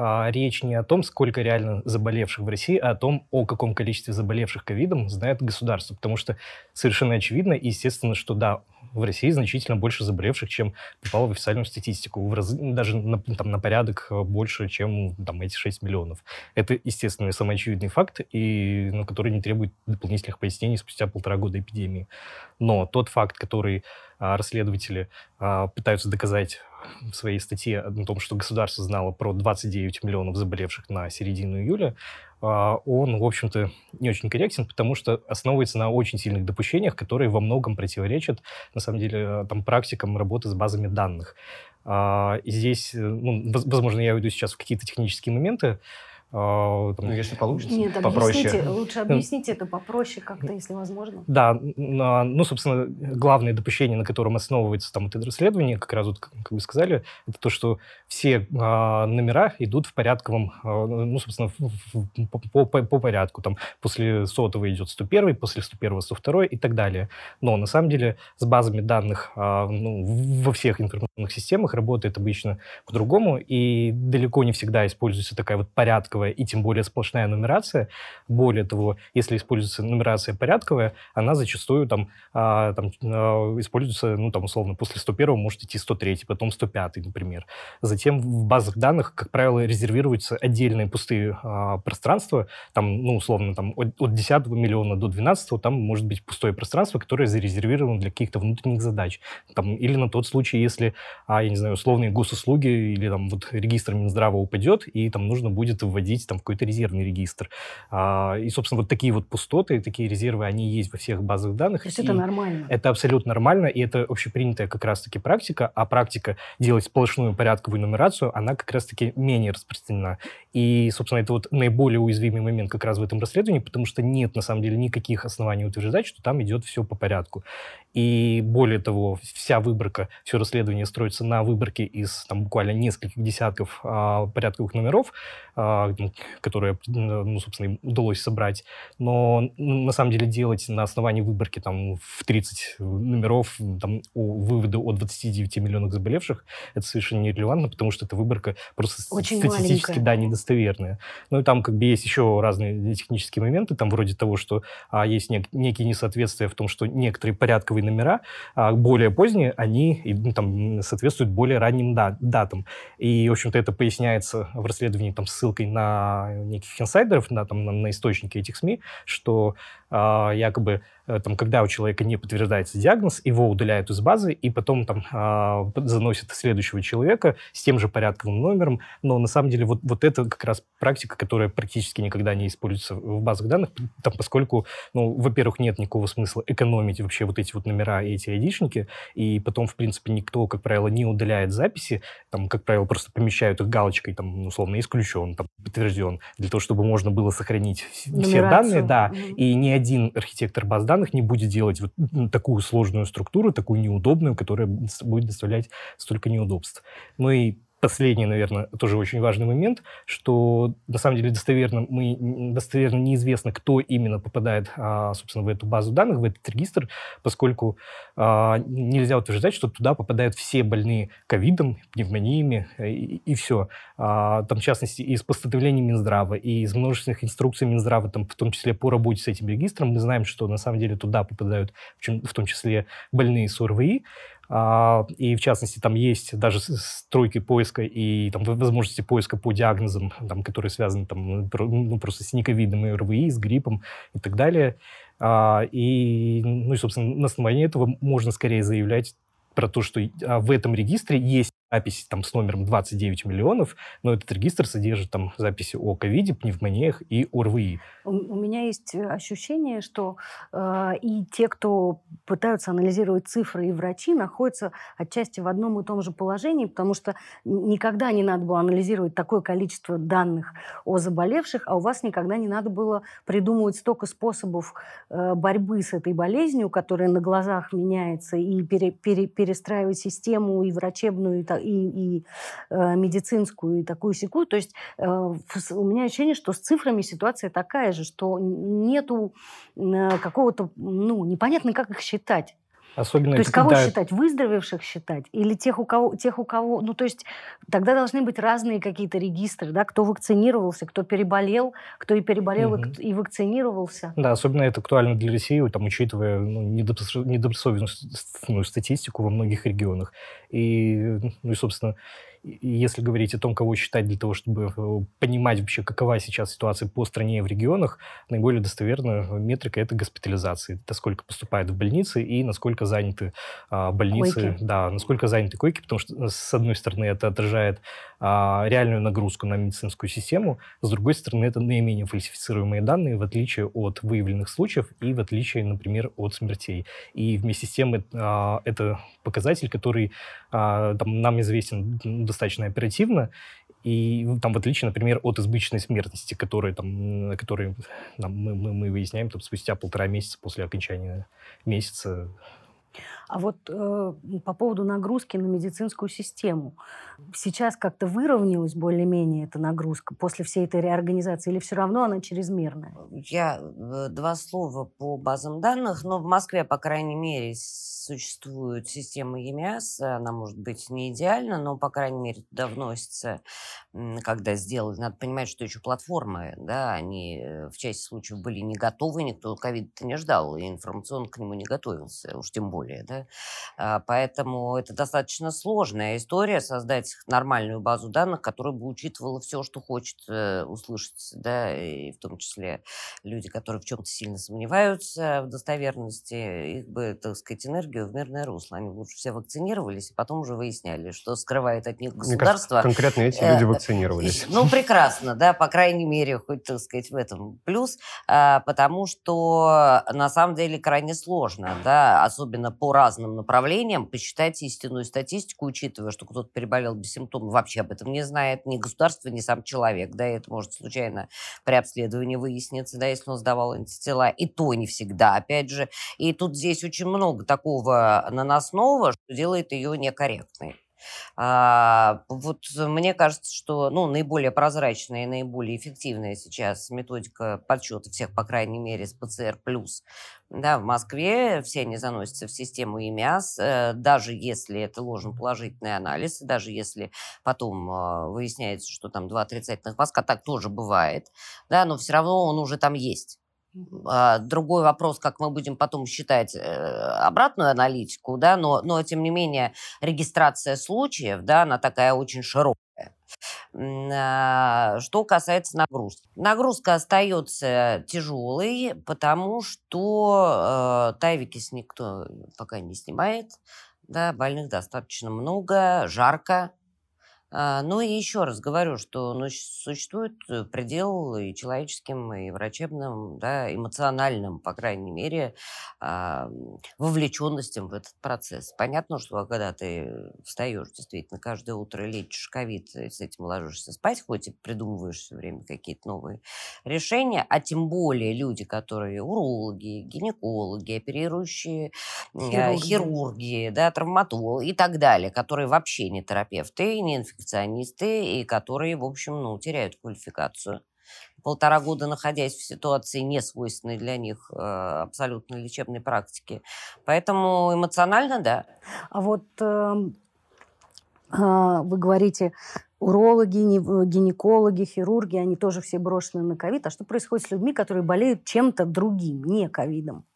а, речь не о том, сколько реально заболевших в России, а о том, о каком количестве заболевших ковидом знает государство. Потому что совершенно очевидно и естественно, что да, в России значительно больше заболевших, чем попало в официальную статистику. В раз, даже на, там, на порядок э, больше, чем там, эти 6 миллионов. Это, естественно, самый очевидный факт, и, ну, который не требует дополнительных пояснений спустя полтора года эпидемии. Но тот факт, который расследователи а, пытаются доказать в своей статье о том, что государство знало про 29 миллионов заболевших на середину июля, а, он, в общем-то, не очень корректен, потому что основывается на очень сильных допущениях, которые во многом противоречат, на самом деле, там, практикам работы с базами данных. А, и здесь, э, ну, возможно, я уйду сейчас в какие-то технические моменты, а, там, ну, если получится, Нет, попроще. Объясните, лучше объясните это попроще как-то, если возможно. Да, ну, собственно, главное допущение, на котором основывается там это расследование, как раз вот, как вы сказали, это то, что все а, номера идут в порядковом, а, ну, собственно, в, в, по, по, по порядку. Там после сотого идет 101, после 101 102 и так далее. Но на самом деле с базами данных а, ну, во всех информационных системах работает обычно по-другому, и далеко не всегда используется такая вот порядковая порядковая и тем более сплошная нумерация. Более того, если используется нумерация порядковая, она зачастую там, а, там а, используется, ну, там, условно, после 101 может идти 103, потом 105, например. Затем в базах данных, как правило, резервируются отдельные пустые а, пространства, там, ну, условно, там, от, от 10 миллиона до 12 там может быть пустое пространство, которое зарезервировано для каких-то внутренних задач. Там, или на тот случай, если, а, я не знаю, условные госуслуги или там вот регистр Минздрава упадет, и там нужно будет вводить вводить там какой-то резервный регистр. А, и, собственно, вот такие вот пустоты, такие резервы, они есть во всех базах данных. То есть это нормально? Это абсолютно нормально, и это общепринятая как раз-таки практика, а практика делать сплошную порядковую нумерацию, она как раз-таки менее распространена. И, собственно, это вот наиболее уязвимый момент как раз в этом расследовании, потому что нет, на самом деле, никаких оснований утверждать, что там идет все по порядку. И более того, вся выборка, все расследование строится на выборке из там, буквально нескольких десятков а, порядковых номеров, а, которые, ну, собственно, им удалось собрать. Но на самом деле делать на основании выборки там, в 30 номеров там, о, выводы о 29 миллионах заболевших, это совершенно нерелевантно, потому что эта выборка просто Очень статистически маленькая. да, недостоверная. Ну и там как бы есть еще разные технические моменты, там вроде того, что а, есть нек- некие несоответствия в том, что некоторые порядковые номера, а, более поздние, они ну, там, соответствуют более ранним да- датам. И, в общем-то, это поясняется в расследовании там, ссылкой на неких инсайдеров, на, там, на, на источники этих СМИ, что якобы Э, там, когда у человека не подтверждается диагноз, его удаляют из базы и потом там а, заносят следующего человека с тем же порядковым номером. Но на самом деле вот, вот это как раз практика, которая практически никогда не используется в базах данных, там, поскольку, ну, во-первых, нет никакого смысла экономить вообще вот эти вот номера и эти айдишники, и потом, в принципе, никто, как правило, не удаляет записи, там, как правило, просто помещают их галочкой, там, условно, исключен, там, подтвержден, для того, чтобы можно было сохранить Нумерацию. все данные, да, mm-hmm. и ни один архитектор баз данных не будет делать вот такую сложную структуру, такую неудобную, которая будет доставлять столько неудобств. Ну и последний, наверное, тоже очень важный момент, что на самом деле достоверно, мы, достоверно неизвестно, кто именно попадает, а, собственно, в эту базу данных, в этот регистр, поскольку а, нельзя утверждать, что туда попадают все больные ковидом, пневмониями э, и, и все. А, там, в частности, из постановлений Минздрава и из множественных инструкций Минздрава, там, в том числе по работе с этим регистром, мы знаем, что на самом деле туда попадают в том числе больные с ОРВИ, и, в частности, там есть даже стройки поиска и там, возможности поиска по диагнозам, там, которые связаны там, ну, просто с нековидом и РВИ, с гриппом и так далее. А, и, ну и, собственно, на основании этого можно скорее заявлять про то, что а, в этом регистре есть запись там с номером 29 миллионов, но этот регистр содержит там записи о ковиде, пневмониях и ОРВИ. У, у меня есть э, ощущение, что э, и те, кто пытаются анализировать цифры, и врачи находятся отчасти в одном и том же положении, потому что никогда не надо было анализировать такое количество данных о заболевших, а у вас никогда не надо было придумывать столько способов э, борьбы с этой болезнью, которая на глазах меняется, и пере, пере, перестраивать систему и врачебную, и, и, и э, медицинскую, и такую секую. То есть э, у меня ощущение, что с цифрами ситуация такая же, что нету э, какого-то, ну, непонятно, как их считать. Особенно то есть кого когда... считать? Выздоровевших считать? Или тех у, кого, тех, у кого... Ну, то есть тогда должны быть разные какие-то регистры, да? Кто вакцинировался, кто переболел, кто и переболел, угу. и вакцинировался. Да, особенно это актуально для России, там, учитывая ну, недобросовестную ну, статистику во многих регионах. И, ну, и, собственно, если говорить о том, кого считать для того, чтобы э, понимать вообще, какова сейчас ситуация по стране и в регионах, наиболее достоверная метрика – это госпитализации. Это сколько поступает в больницы и насколько заняты а, больницы. Койки. Да, насколько заняты койки, потому что, э, с одной стороны, это отражает а, реальную нагрузку на медицинскую систему, с другой стороны, это наименее фальсифицируемые данные, в отличие от выявленных случаев и в отличие, например, от смертей. И вместе с тем а, это показатель, который а, там, нам известен достаточно оперативно, и ну, там, в отличие, например, от избыточной смертности, которые, там, которые там, мы, мы, мы выясняем там, спустя полтора месяца после окончания месяца а вот э, по поводу нагрузки на медицинскую систему. Сейчас как-то выровнялась более-менее эта нагрузка после всей этой реорганизации или все равно она чрезмерная? Я э, два слова по базам данных, но в Москве, по крайней мере, существует система ЕМИАС. Она может быть не идеальна, но, по крайней мере, туда вносится, когда сделали. Надо понимать, что еще платформы, да, они э, в части случаев были не готовы, никто ковид не ждал, и информационно к нему не готовился, уж тем более, да. А, поэтому это достаточно сложная история, создать нормальную базу данных, которая бы учитывала все, что хочет э, услышать, да, и в том числе люди, которые в чем-то сильно сомневаются в достоверности, их бы, так сказать, энергию в мирное русло. Они лучше все вакцинировались, и потом уже выясняли, что скрывает от них государство. Мне кажется, конкретно эти люди э, вакцинировались. Ну, прекрасно, да, по крайней мере, хоть, так сказать, в этом плюс, а, потому что на самом деле крайне сложно, да, особенно по разным направлениям посчитать истинную статистику, учитывая, что кто-то переболел без симптомов, вообще об этом не знает ни государство, ни сам человек. Да, это может случайно при обследовании выясниться, да, если он сдавал антитела. И то не всегда, опять же. И тут здесь очень много такого наносного, что делает ее некорректной. А, вот мне кажется, что ну, наиболее прозрачная и наиболее эффективная сейчас методика подсчета всех, по крайней мере, с ПЦР+, да, в Москве все они заносятся в систему ИМИАС, э, даже если это ложноположительный анализ, даже если потом э, выясняется, что там два отрицательных мазка, так тоже бывает, да, но все равно он уже там есть. А, другой вопрос, как мы будем потом считать э, обратную аналитику, да, но, но тем не менее регистрация случаев, да, она такая очень широкая. А, что касается нагрузки. Нагрузка остается тяжелой, потому что э, тайвикис никто пока не снимает, да, больных достаточно много, жарко, а, ну и еще раз говорю, что ну, существует э, предел и человеческим, и врачебным, да, эмоциональным, по крайней мере, а, вовлеченностям в этот процесс. Понятно, что когда ты встаешь действительно каждое утро, лечишь ковид, и с этим ложишься спать, хоть и придумываешь все время какие-то новые решения, а тем более люди, которые урологи, гинекологи, оперирующие э, хирурги, хирурги да, травматологи и так далее, которые вообще не терапевты, не инфекционисты, перфекционисты, и которые, в общем, ну, теряют квалификацию. Полтора года находясь в ситуации, не свойственной для них э, абсолютно лечебной практики. Поэтому эмоционально, да. А вот э, э, вы говорите, урологи, гинекологи, хирурги, они тоже все брошены на ковид. А что происходит с людьми, которые болеют чем-то другим, не ковидом?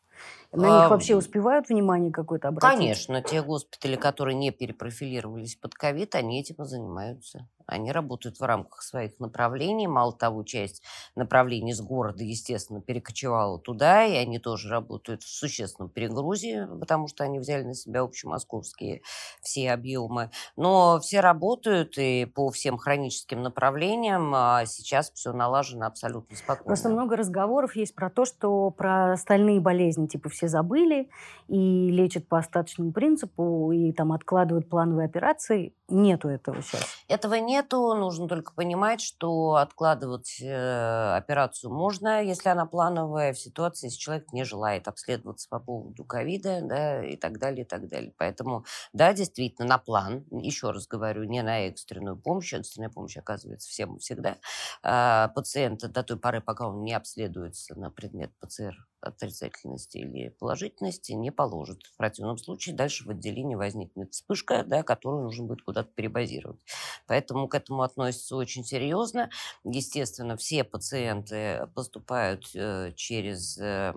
На них вообще успевают внимание какое-то обратить? Конечно, те госпитали, которые не перепрофилировались под ковид, они этим и занимаются. Они работают в рамках своих направлений. Мало того, часть направлений с города, естественно, перекочевала туда, и они тоже работают в существенном перегрузе, потому что они взяли на себя общемосковские все объемы. Но все работают и по всем хроническим направлениям. А сейчас все налажено абсолютно спокойно. Просто много разговоров есть про то, что про остальные болезни типа все забыли и лечат по остаточному принципу, и там откладывают плановые операции. Нету этого сейчас. Этого нету. Нужно только понимать, что откладывать э, операцию можно, если она плановая, в ситуации, если человек не желает обследоваться по поводу ковида, да, и так далее, и так далее. Поэтому, да, действительно, на план, еще раз говорю, не на экстренную помощь, экстренная помощь оказывается всем и всегда, э, пациента до той поры, пока он не обследуется на предмет ПЦР отрицательности или положительности, не положит. В противном случае дальше в отделении возникнет вспышка, да, которую нужно будет куда-то перебазировать. Поэтому к этому относятся очень серьезно. Естественно, все пациенты поступают э, через э,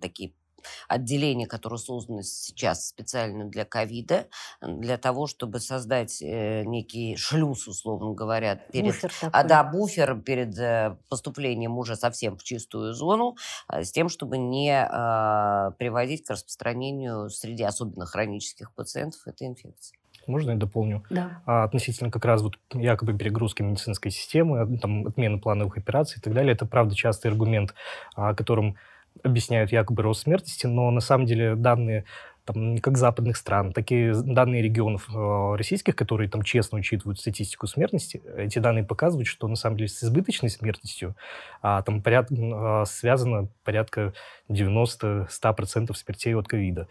такие отделение, которое создано сейчас специально для ковида, для того, чтобы создать э, некий шлюз, условно говоря, перед, буфер а, да, буфер перед поступлением уже совсем в чистую зону, с тем, чтобы не э, приводить к распространению среди особенно хронических пациентов этой инфекции. Можно я дополню? Да. А, относительно как раз вот якобы перегрузки медицинской системы, там, отмены плановых операций и так далее, это правда частый аргумент, о котором объясняют якобы рост смертности, но на самом деле данные там, как западных стран, так и данные регионов э, российских, которые там честно учитывают статистику смертности, эти данные показывают, что на самом деле с избыточной смертностью а, там поряд, а, связано порядка 90-100% смертей от ковида.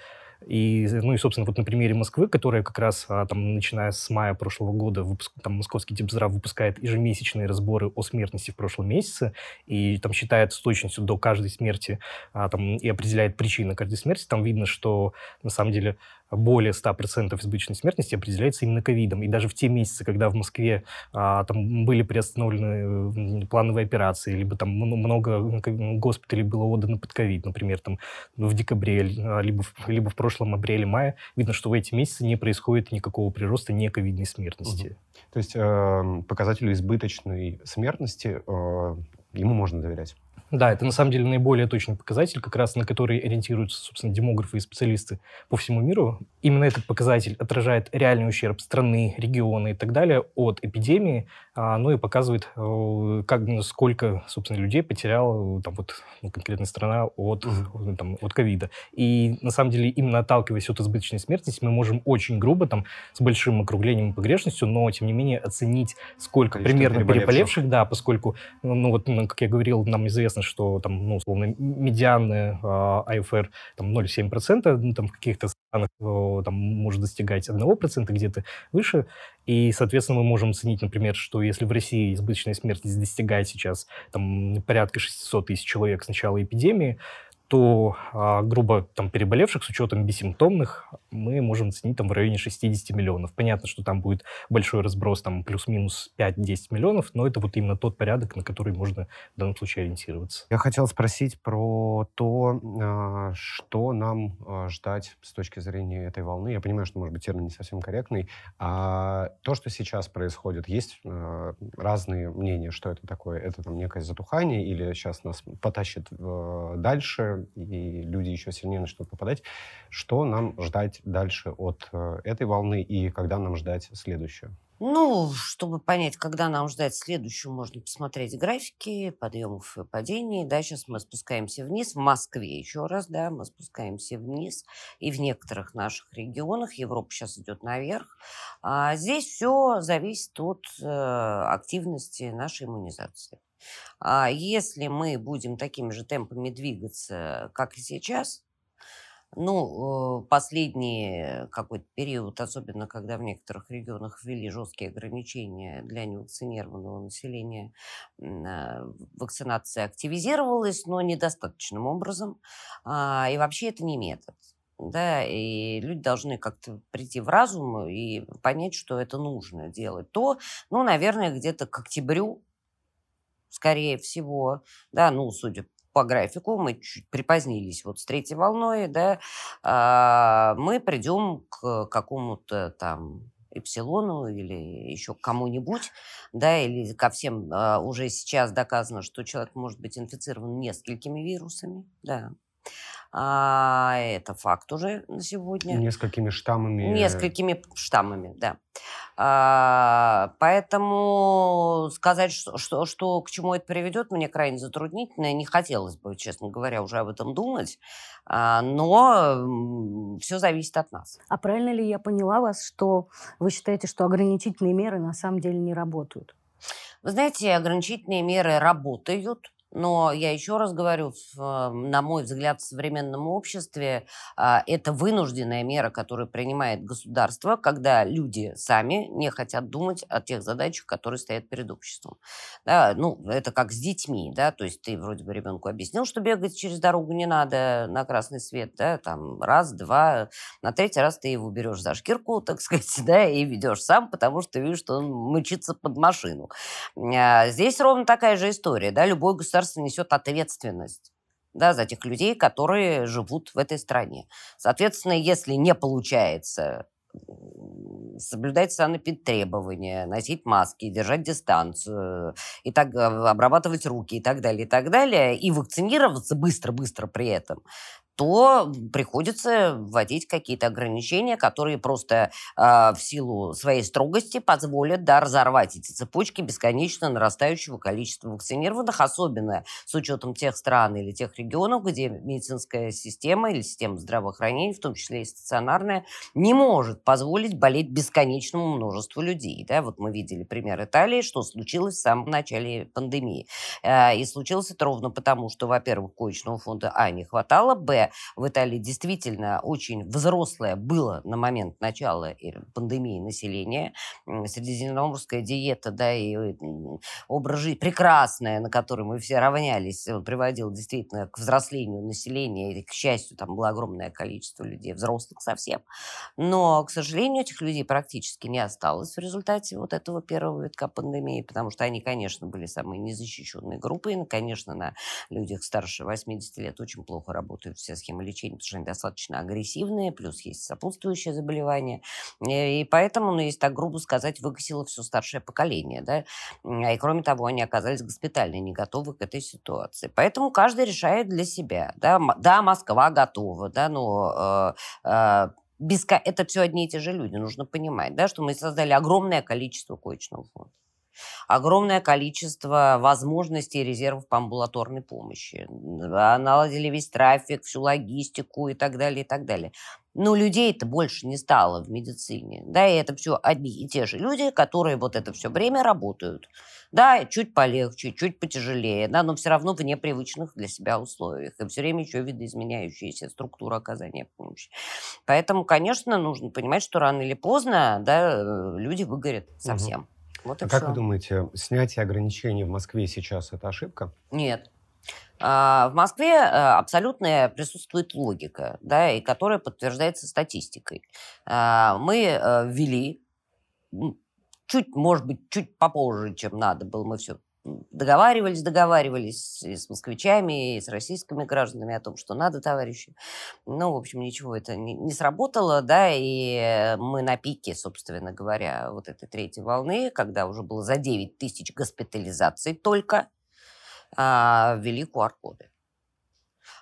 И, ну и, собственно, вот на примере Москвы, которая как раз а, там, начиная с мая прошлого года, выпуск, там, московский Депздрав выпускает ежемесячные разборы о смертности в прошлом месяце, и там считает с точностью до каждой смерти а, там, и определяет причины каждой смерти, там видно, что на самом деле более 100% избыточной смертности определяется именно ковидом. И даже в те месяцы, когда в Москве а, там были приостановлены плановые операции, либо там много госпиталей было отдано под ковид, например, там в декабре, а, либо либо в прошлом апреле-мае, видно, что в эти месяцы не происходит никакого прироста нековидной смертности. Угу. То есть э, показателю избыточной смертности э, ему можно доверять? Да, это на самом деле наиболее точный показатель, как раз на который ориентируются, собственно, демографы и специалисты по всему миру. Именно этот показатель отражает реальный ущерб страны, региона и так далее от эпидемии, а, ну и показывает, э, как, сколько, собственно, людей потеряла там, вот, ну, конкретная страна от, угу. там, от ковида. И на самом деле, именно отталкиваясь от избыточной смертности, мы можем очень грубо, там, с большим округлением и погрешностью, но, тем не менее, оценить, сколько Количество примерно переболевших. переболевших, да, поскольку, ну вот, ну, как я говорил, нам известно, что там, ну, условно, медианная э, АФР там 0,7%, ну, там в каких-то странах там может достигать 1% где-то выше. И, соответственно, мы можем оценить, например, что если в России избыточная смертность достигает сейчас там, порядка 600 тысяч человек с начала эпидемии, то, а, грубо там, переболевших с учетом бессимптомных мы можем оценить там, в районе 60 миллионов. Понятно, что там будет большой разброс, там плюс-минус 5-10 миллионов, но это вот именно тот порядок, на который можно в данном случае ориентироваться. Я хотел спросить про то, а, что нам а, ждать с точки зрения этой волны. Я понимаю, что, может быть, термин не совсем корректный. А то, что сейчас происходит, есть разные мнения, что это такое. Это там некое затухание или сейчас нас потащит дальше, и люди еще сильнее начнут попадать. Что нам ждать дальше от э, этой волны и когда нам ждать следующую? Ну, чтобы понять, когда нам ждать следующую, можно посмотреть графики подъемов и падений. Да, сейчас мы спускаемся вниз. В Москве еще раз, да, мы спускаемся вниз. И в некоторых наших регионах Европа сейчас идет наверх. А здесь все зависит от э, активности нашей иммунизации. А если мы будем такими же темпами двигаться, как и сейчас, ну, э, последний какой-то период, особенно когда в некоторых регионах ввели жесткие ограничения для невакцинированного населения, а, вакцинация активизировалась, но недостаточным образом. А, и вообще это не метод. Да, и люди должны как-то прийти в разум и понять, что это нужно делать. То, ну, наверное, где-то к октябрю скорее всего, да, ну, судя по графику, мы чуть припозднились вот с третьей волной, да, а, мы придем к какому-то там Эпсилону или еще кому-нибудь, да, или ко всем э, уже сейчас доказано, что человек может быть инфицирован несколькими вирусами, да. А, это факт уже на сегодня. Несколькими штаммами. Несколькими штаммами, да. А, поэтому сказать, что, что, что к чему это приведет, мне крайне затруднительно. Не хотелось бы, честно говоря, уже об этом думать. А, но все зависит от нас. А правильно ли я поняла вас, что вы считаете, что ограничительные меры на самом деле не работают? Вы знаете, ограничительные меры работают. Но я еще раз говорю, на мой взгляд, в современном обществе а, это вынужденная мера, которую принимает государство, когда люди сами не хотят думать о тех задачах, которые стоят перед обществом. Да, ну, это как с детьми, да, то есть ты вроде бы ребенку объяснил, что бегать через дорогу не надо на красный свет, да, там раз, два, на третий раз ты его берешь за шкирку, так сказать, да, и ведешь сам, потому что видишь, что он мычится под машину. А, здесь ровно такая же история, да, любой государственный государство несет ответственность да, за тех людей, которые живут в этой стране. Соответственно, если не получается соблюдать санэпидтребования, носить маски, держать дистанцию, и так, обрабатывать руки и так далее, и так далее, и вакцинироваться быстро-быстро при этом, то приходится вводить какие-то ограничения, которые просто э, в силу своей строгости позволят да, разорвать эти цепочки бесконечно нарастающего количества вакцинированных, особенно с учетом тех стран или тех регионов, где медицинская система или система здравоохранения, в том числе и стационарная, не может позволить болеть бесконечному множеству людей. Да? Вот мы видели пример Италии, что случилось в самом начале пандемии. Э, и случилось это ровно потому, что, во-первых, коечного фонда А не хватало, Б в Италии действительно очень взрослое было на момент начала э, пандемии населения. Средиземноморская диета, да, и образ жизни прекрасная, на который мы все равнялись, он приводил действительно к взрослению населения, и, к счастью, там было огромное количество людей, взрослых совсем. Но, к сожалению, этих людей практически не осталось в результате вот этого первого витка пандемии, потому что они, конечно, были самые незащищенные группы, и, конечно, на людях старше 80 лет очень плохо работают все схемы лечения, потому что они достаточно агрессивные, плюс есть сопутствующие заболевания. Э, и поэтому, ну, если так грубо сказать, выкосило все старшее поколение. Да? И кроме того, они оказались госпитально не готовы к этой ситуации. Поэтому каждый решает для себя. Да, да Москва готова, да, но э, э, без... это все одни и те же люди. Нужно понимать, да, что мы создали огромное количество коечного фонда огромное количество возможностей и резервов по амбулаторной помощи. Наладили весь трафик, всю логистику и так далее, и так далее. Но людей-то больше не стало в медицине. Да, и это все одни и те же люди, которые вот это все время работают. Да, чуть полегче, чуть потяжелее, да, но все равно в непривычных для себя условиях. И все время еще видоизменяющаяся структура оказания помощи. Поэтому, конечно, нужно понимать, что рано или поздно да, э, люди выгорят совсем. Угу. Вот а как вы думаете, снятие ограничений в Москве сейчас это ошибка? Нет. А, в Москве э, абсолютно присутствует логика, да, и которая подтверждается статистикой. А, мы э, ввели, чуть, может быть, чуть попозже, чем надо было, мы все договаривались, договаривались и с москвичами, и с российскими гражданами о том, что надо, товарищи. Ну, в общем, ничего это не, не сработало, да, и мы на пике, собственно говоря, вот этой третьей волны, когда уже было за 9 тысяч госпитализаций только, а, ввели QR-коды.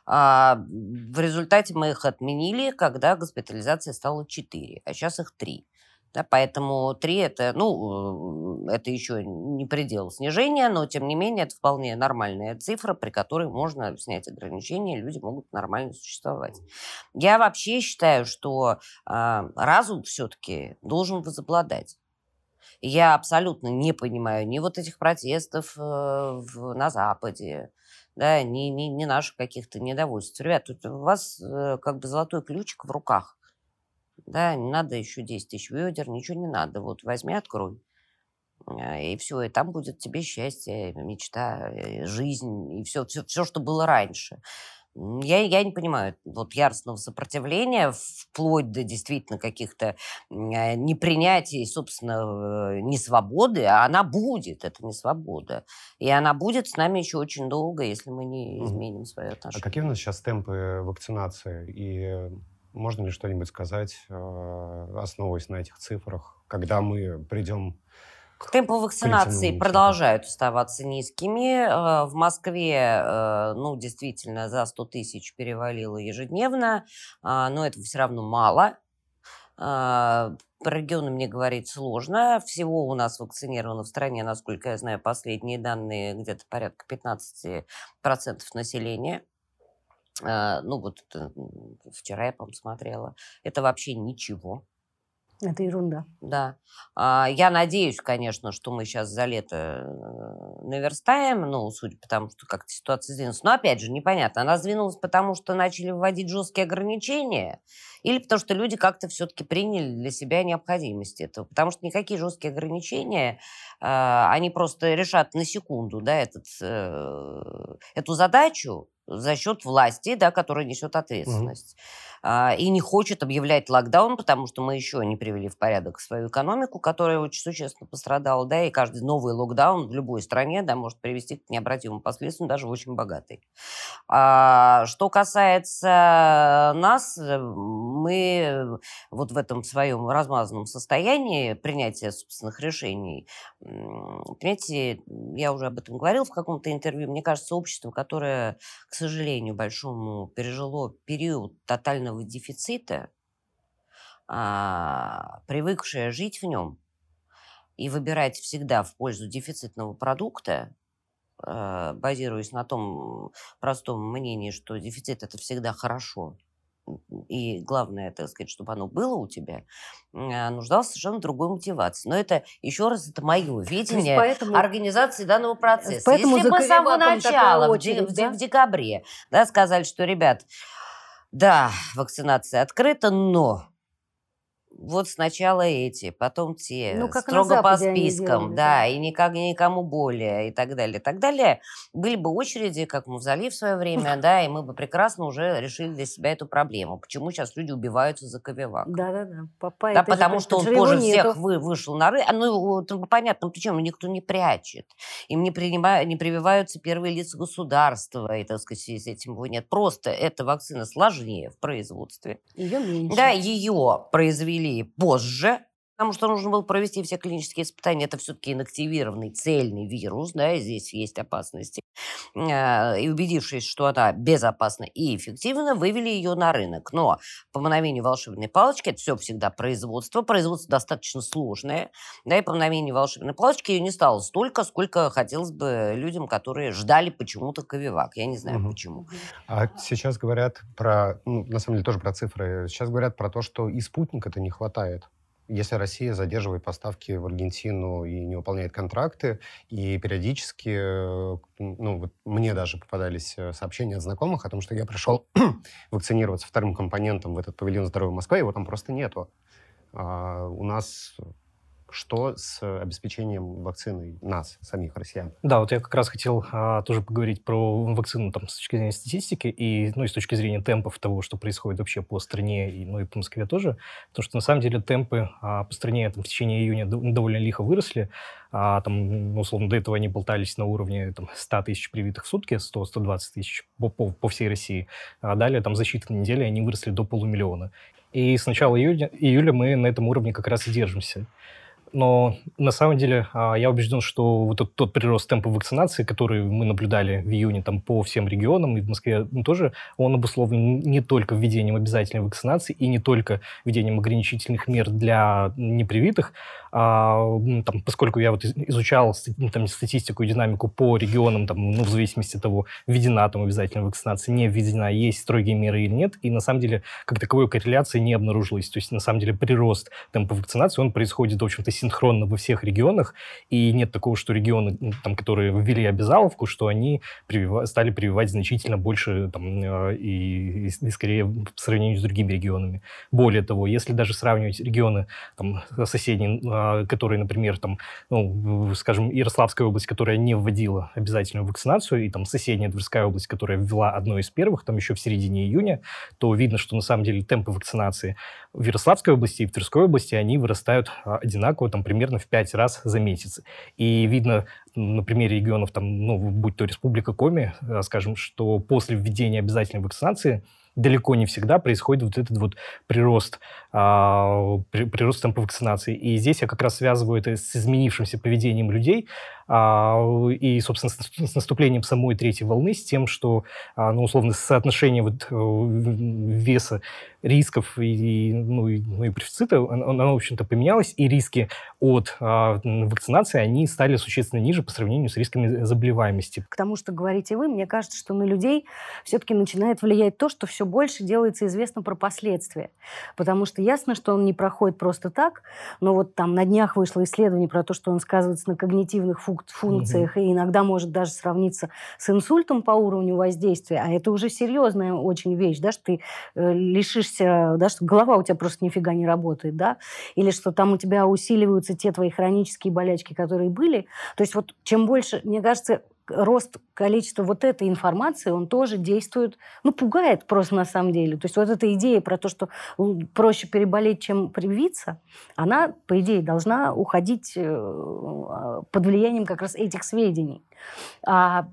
А, в результате мы их отменили, когда госпитализация стала 4, а сейчас их 3. Да, поэтому 3 это, ну, это еще не предел снижения, но тем не менее это вполне нормальная цифра, при которой можно снять ограничения, люди могут нормально существовать. Я вообще считаю, что э, разум все-таки должен возобладать. Я абсолютно не понимаю ни вот этих протестов э, в, на Западе, да, ни, ни, ни наших каких-то недовольств. Ребят, тут у вас э, как бы золотой ключик в руках да, не надо еще 10 тысяч ведер, ничего не надо. Вот возьми, открой. А, и все, и там будет тебе счастье, мечта, жизнь, и все, все, все, что было раньше. Я, я не понимаю вот яростного сопротивления вплоть до действительно каких-то а, непринятий, собственно, э, не свободы, а она будет, это не свобода. И она будет с нами еще очень долго, если мы не изменим свое отношение. А какие у нас сейчас темпы вакцинации? И Можно ли что-нибудь сказать, э, основываясь на этих цифрах, когда мы придем Темпы вакцинации продолжают оставаться низкими. Э, в Москве, э, ну, действительно, за 100 тысяч перевалило ежедневно, но этого все равно мало. Про регионы мне говорить сложно. Всего у нас вакцинировано в стране, насколько я знаю, последние данные, где-то порядка 15% населения. А, ну, вот вчера я, по-моему, смотрела. Это вообще ничего. Это ерунда. Да. А, я надеюсь, конечно, что мы сейчас за лето э, наверстаем, ну, судя по тому, что как-то ситуация сдвинулась. Но, опять же, непонятно. Она сдвинулась, потому что начали вводить жесткие ограничения или потому что люди как-то все-таки приняли для себя необходимость этого. Потому что никакие жесткие ограничения, а, они просто решат на секунду да, этот, э, эту задачу, за счет власти, да, которая несет ответственность. Mm-hmm. И не хочет объявлять локдаун, потому что мы еще не привели в порядок свою экономику, которая очень существенно пострадала, да, и каждый новый локдаун в любой стране, да, может привести к необратимым последствиям, даже в очень богатой. А, что касается нас, э, мы вот в этом своем размазанном состоянии принятия собственных решений, понимаете, я уже об этом говорил в каком-то интервью, мне кажется, общество, которое, к сожалению, большому пережило период тотального дефицита, а, привыкшее жить в нем и выбирать всегда в пользу дефицитного продукта, а, базируясь на том простом мнении, что дефицит это всегда хорошо, и главное, так сказать, чтобы оно было у тебя, а, нуждался совершенно другой мотивации. Но это, еще раз, это мое видение поэтому, организации данного процесса. Поэтому Если бы с самого начала, очередь, в, да? в декабре, да, сказали, что, ребят, да, вакцинация открыта, но вот сначала эти, потом те, ну, как строго по спискам, делали, да, да, и никак, никому более, и так далее, и так далее. Были бы очереди, как в Мавзолей в свое время, да, и мы бы прекрасно уже решили для себя эту проблему. Почему сейчас люди убиваются за Ковивак? Да-да-да. Папа, да, потому что он позже всех вы, вышел на рынок. Ну, по понятным причинам никто не прячет. Им не, принимают, не прививаются первые лица государства, и, так сказать, с этим его нет. Просто эта вакцина сложнее в производстве. Ее меньше. Да, ее произвели провели позже, потому что нужно было провести все клинические испытания. Это все-таки инактивированный цельный вирус, да, и здесь есть опасности. А, и убедившись, что она безопасна и эффективна, вывели ее на рынок. Но по мановению волшебной палочки, это все всегда производство, производство достаточно сложное, да, и по мановению волшебной палочки ее не стало столько, сколько хотелось бы людям, которые ждали почему-то Ковивак. Я не знаю, угу. почему. А сейчас говорят про, ну, на самом деле тоже про цифры, сейчас говорят про то, что и спутника-то не хватает если Россия задерживает поставки в Аргентину и не выполняет контракты, и периодически, э, ну, вот мне даже попадались э, сообщения от знакомых о том, что я пришел вакцинироваться вторым компонентом в этот павильон здоровья Москвы, его там просто нету. А у нас что с обеспечением вакциной нас, самих россиян? Да, вот я как раз хотел а, тоже поговорить про вакцину там, с точки зрения статистики и, ну, и с точки зрения темпов того, что происходит вообще по стране, и, ну и по Москве тоже. Потому что на самом деле темпы а, по стране там, в течение июня довольно лихо выросли. А, там, ну, условно, до этого они болтались на уровне там, 100 тысяч привитых в сутки, 100-120 тысяч по, по, по всей России. А далее там за считанные недели они выросли до полумиллиона. И с начала июля, июля мы на этом уровне как раз и держимся. Но на самом деле а, я убежден, что вот тот, тот прирост темпа вакцинации, который мы наблюдали в июне там, по всем регионам и в Москве тоже, он обусловлен не только введением обязательной вакцинации и не только введением ограничительных мер для непривитых, а, там, поскольку я вот изучал ну, там, статистику и динамику по регионам, там, ну, в зависимости от того, введена там обязательная вакцинация, не введена, есть строгие меры или нет, и на самом деле как таковой корреляции не обнаружилось. То есть на самом деле прирост темпа вакцинации, он происходит, в общем-то, синхронно во всех регионах, и нет такого, что регионы, там, которые ввели обязаловку, что они привива- стали прививать значительно больше там, э, и, и, скорее в сравнении с другими регионами. Более того, если даже сравнивать регионы там, соседние, а, которые, например, там, ну, скажем, Ярославская область, которая не вводила обязательную вакцинацию, и там соседняя Тверская область, которая ввела одной из первых, там еще в середине июня, то видно, что на самом деле темпы вакцинации в Ярославской области и в Тверской области, они вырастают а, одинаково, там, примерно в пять раз за месяц. И видно на примере регионов, там, ну, будь то Республика Коми, а, скажем, что после введения обязательной вакцинации далеко не всегда происходит вот этот вот прирост, а, прирост темпа вакцинации. И здесь я как раз связываю это с изменившимся поведением людей, и, собственно, с наступлением самой третьей волны, с тем, что, а, ну, условно, соотношение вот э, веса рисков и, ну, и, ну, и профицита, оно, в общем-то, поменялось, и риски от а, вакцинации, они стали существенно ниже по сравнению с рисками заболеваемости. К тому, что говорите вы, мне кажется, что на людей все-таки начинает влиять то, что все больше делается известно про последствия. Потому что ясно, что он не проходит просто так, но вот там на днях вышло исследование про то, что он сказывается на когнитивных функциях угу. и иногда может даже сравниться с инсультом по уровню воздействия, а это уже серьезная очень вещь, да, что ты э, лишишься, да, что голова у тебя просто нифига не работает, да, или что там у тебя усиливаются те твои хронические болячки, которые были. То есть вот чем больше, мне кажется, рост количества вот этой информации, он тоже действует, ну, пугает просто на самом деле. То есть вот эта идея про то, что проще переболеть, чем привиться, она, по идее, должна уходить э, а, под влиянием как раз этих сведений. А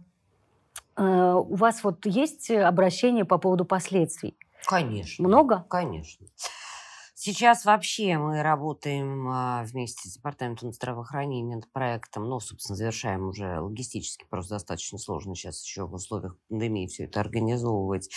э, у вас вот есть обращение по поводу последствий? Конечно. Много? Конечно. Сейчас вообще мы работаем а, вместе с Департаментом здравоохранения над проектом, ну, собственно, завершаем уже логистически, просто достаточно сложно сейчас еще в условиях пандемии все это организовывать.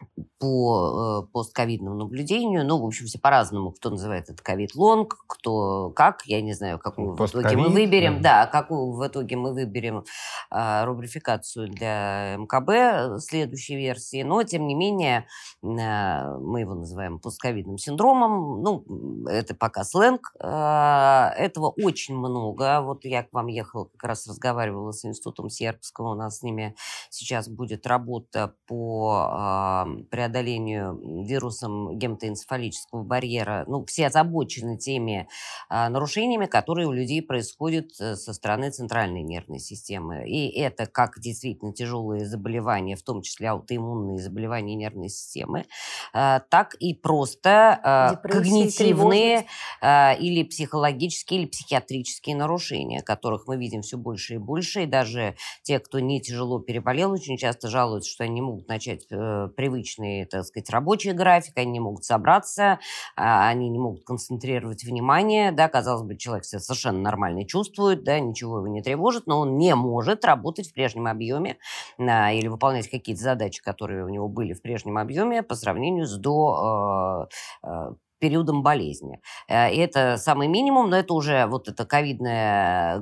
А, по э, постковидному наблюдению. Ну, в общем, все по-разному. Кто называет это COVID-long, кто как. Я не знаю, какую в итоге мы выберем. Да, какую в итоге мы выберем э, рубрификацию для МКБ следующей версии. Но, тем не менее, э, мы его называем постковидным синдромом. Ну, это пока сленг. Э, этого очень много. Вот я к вам ехала, как раз разговаривала с Институтом Сербского. У нас с ними сейчас будет работа по э, преодолению вирусом гематоэнцефалического барьера, ну, все озабочены теми а, нарушениями, которые у людей происходят э, со стороны центральной нервной системы. И это как действительно тяжелые заболевания, в том числе аутоиммунные заболевания нервной системы, а, так и просто а, когнитивные а, или психологические, или психиатрические нарушения, которых мы видим все больше и больше. И даже те, кто не тяжело переболел, очень часто жалуются, что они не могут начать э, привычный, так сказать, рабочий график, они не могут собраться, а, они не могут концентрировать внимание, да, казалось бы, человек себя совершенно нормально чувствует, да, ничего его не тревожит, но он не может работать в прежнем объеме а, или выполнять какие-то задачи, которые у него были в прежнем объеме по сравнению с до э, периодом болезни. Э, и это самый минимум, но это уже вот эта ковидная,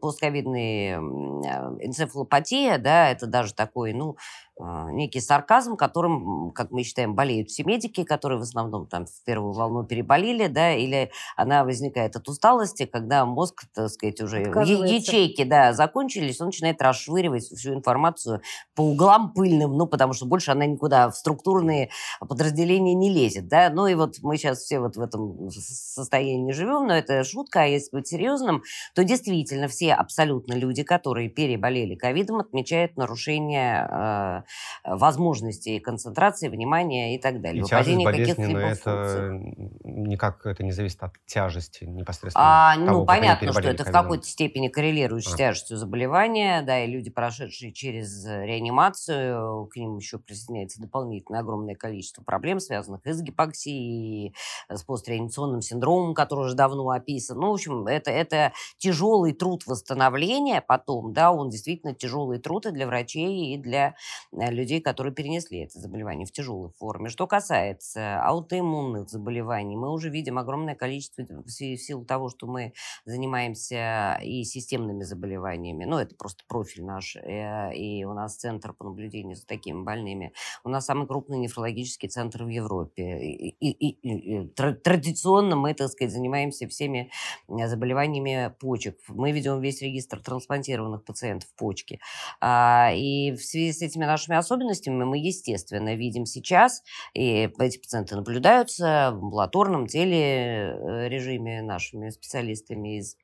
постковидная энцефалопатия, да, это даже такой, ну, некий сарказм, которым, как мы считаем, болеют все медики, которые в основном там в первую волну переболели, да, или она возникает от усталости, когда мозг, так сказать, уже ячейки, да, закончились, он начинает расшвыривать всю информацию по углам пыльным, ну, потому что больше она никуда в структурные подразделения не лезет, да, ну, и вот мы сейчас все вот в этом состоянии живем, но это шутка, а если быть серьезным, то действительно все абсолютно люди, которые переболели ковидом, отмечают нарушение а, возможностей концентрации, внимания и так далее. И тяжесть болезненная, это никак это не зависит от тяжести непосредственно а, того, Ну, понятно, что это в какой-то степени коррелирует а. с тяжестью заболевания, да, и люди, прошедшие через реанимацию, к ним еще присоединяется дополнительное огромное количество проблем, связанных и с гипоксией, и с постреанимационным синдромом, который уже давно описан. Ну, в общем, это, это тяжелый труд восстановления потом, да, он действительно тяжелый труд и для врачей, и для Э, людей, которые перенесли это заболевание в тяжелой форме. Что касается аутоиммунных заболеваний, мы уже видим огромное количество в силу того, что мы занимаемся и системными заболеваниями. Ну, это просто профиль наш. Э, и у нас центр по наблюдению за такими больными. У нас самый крупный нефрологический центр в Европе. И, и, и, и традиционно мы, так сказать, занимаемся всеми э, заболеваниями почек. Мы ведем весь регистр трансплантированных пациентов почки. А, и в связи с этими нашими особенностями мы, естественно, видим сейчас, и эти пациенты наблюдаются в амбулаторном телережиме э, нашими специалистами из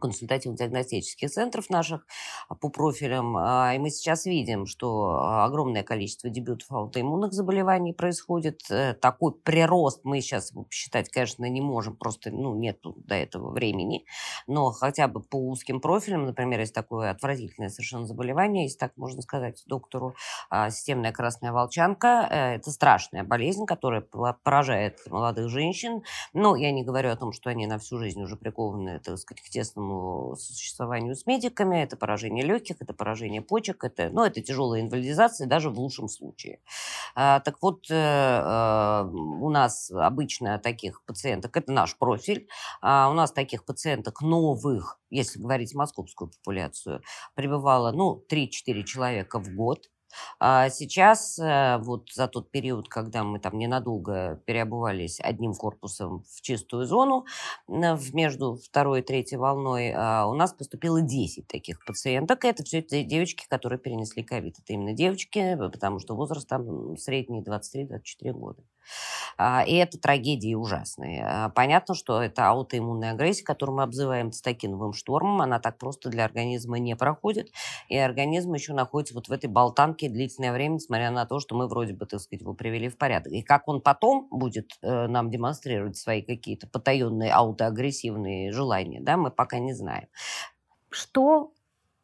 консультативно-диагностических центров наших а, по профилям. А, и мы сейчас видим, что а, огромное количество дебютов аутоиммунных заболеваний происходит. Э, такой прирост мы сейчас считать, конечно, не можем, просто ну, нет до этого времени. Но хотя бы по узким профилям, например, есть такое отвратительное совершенно заболевание, если так можно сказать доктору, системная красная волчанка. Э, это страшная болезнь, которая поражает молодых женщин. Но я не говорю о том, что они на всю жизнь уже прикованы, так сказать, к тесному дальнейшему существованию с медиками. Это поражение легких, это поражение почек, это, ну, это тяжелая инвалидизация даже в лучшем случае. А, так вот, э, э, у нас обычно таких пациенток, это наш профиль, а у нас таких пациенток новых, если говорить московскую популяцию, пребывало, ну, 3-4 человека в год. А сейчас, э, вот за тот период, когда мы там ненадолго переобувались одним корпусом в чистую зону между второй и третьей волной, а, у нас поступило 10 таких пациенток. Это все девочки, которые перенесли ковид. Это именно девочки, потому что возраст там средний 23-24 года. А, и это трагедии ужасные. А, понятно, что это аутоиммунная агрессия, которую мы обзываем цитокиновым штормом. Она так просто для организма не проходит. И организм еще находится вот в этой болтанке длительное время, несмотря на то, что мы вроде бы, так сказать, его привели в порядок. И как он потом будет э, нам демонстрировать свои какие-то потаенные аутоагрессивные желания, да, мы пока не знаем. Что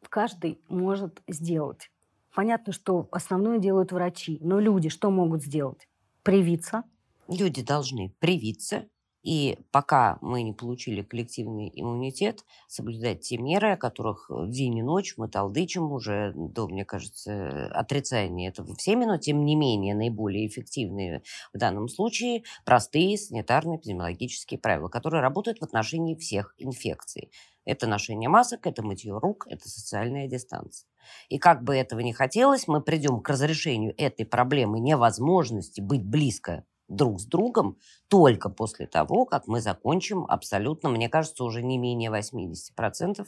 каждый может сделать? Понятно, что основное делают врачи, но люди что могут сделать? Привиться. Люди должны привиться, и пока мы не получили коллективный иммунитет, соблюдать те меры, о которых день и ночь мы толдычим уже до, мне кажется, отрицания этого всеми, но тем не менее наиболее эффективные в данном случае простые санитарные эпидемиологические правила, которые работают в отношении всех инфекций. Это ношение масок, это мытье рук, это социальная дистанция. И как бы этого ни хотелось, мы придем к разрешению этой проблемы невозможности быть близко друг с другом только после того, как мы закончим абсолютно, мне кажется, уже не менее 80%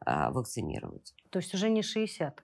а, вакцинировать. То есть уже не 60?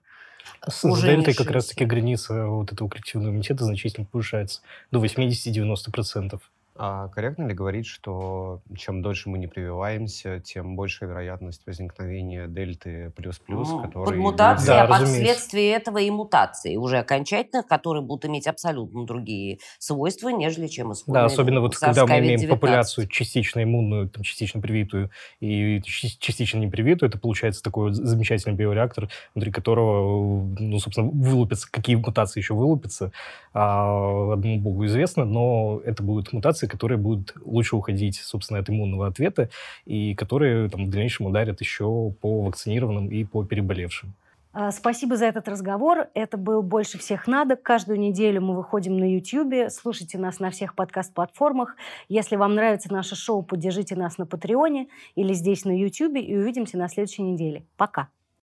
С уже дельтой как раз-таки граница вот этого коллективного иммунитета значительно повышается до 80-90%. А корректно ли говорить, что чем дольше мы не прививаемся, тем больше вероятность возникновения дельты плюс-плюс, ну, которые... Под мутации, да, а последствия этого и мутации уже окончательно, которые будут иметь абсолютно другие свойства, нежели чем исходные. Да, особенно вот когда мы имеем популяцию частично иммунную, там, частично привитую и частично непривитую, это получается такой замечательный биореактор, внутри которого, ну, собственно, вылупятся, какие мутации еще вылупятся, а, одному богу известно, но это будут мутации, которые будут лучше уходить, собственно, от иммунного ответа и которые там, в дальнейшем ударят еще по вакцинированным и по переболевшим. А, спасибо за этот разговор. Это был «Больше всех надо». Каждую неделю мы выходим на YouTube. Слушайте нас на всех подкаст-платформах. Если вам нравится наше шоу, поддержите нас на Патреоне или здесь на YouTube. И увидимся на следующей неделе. Пока.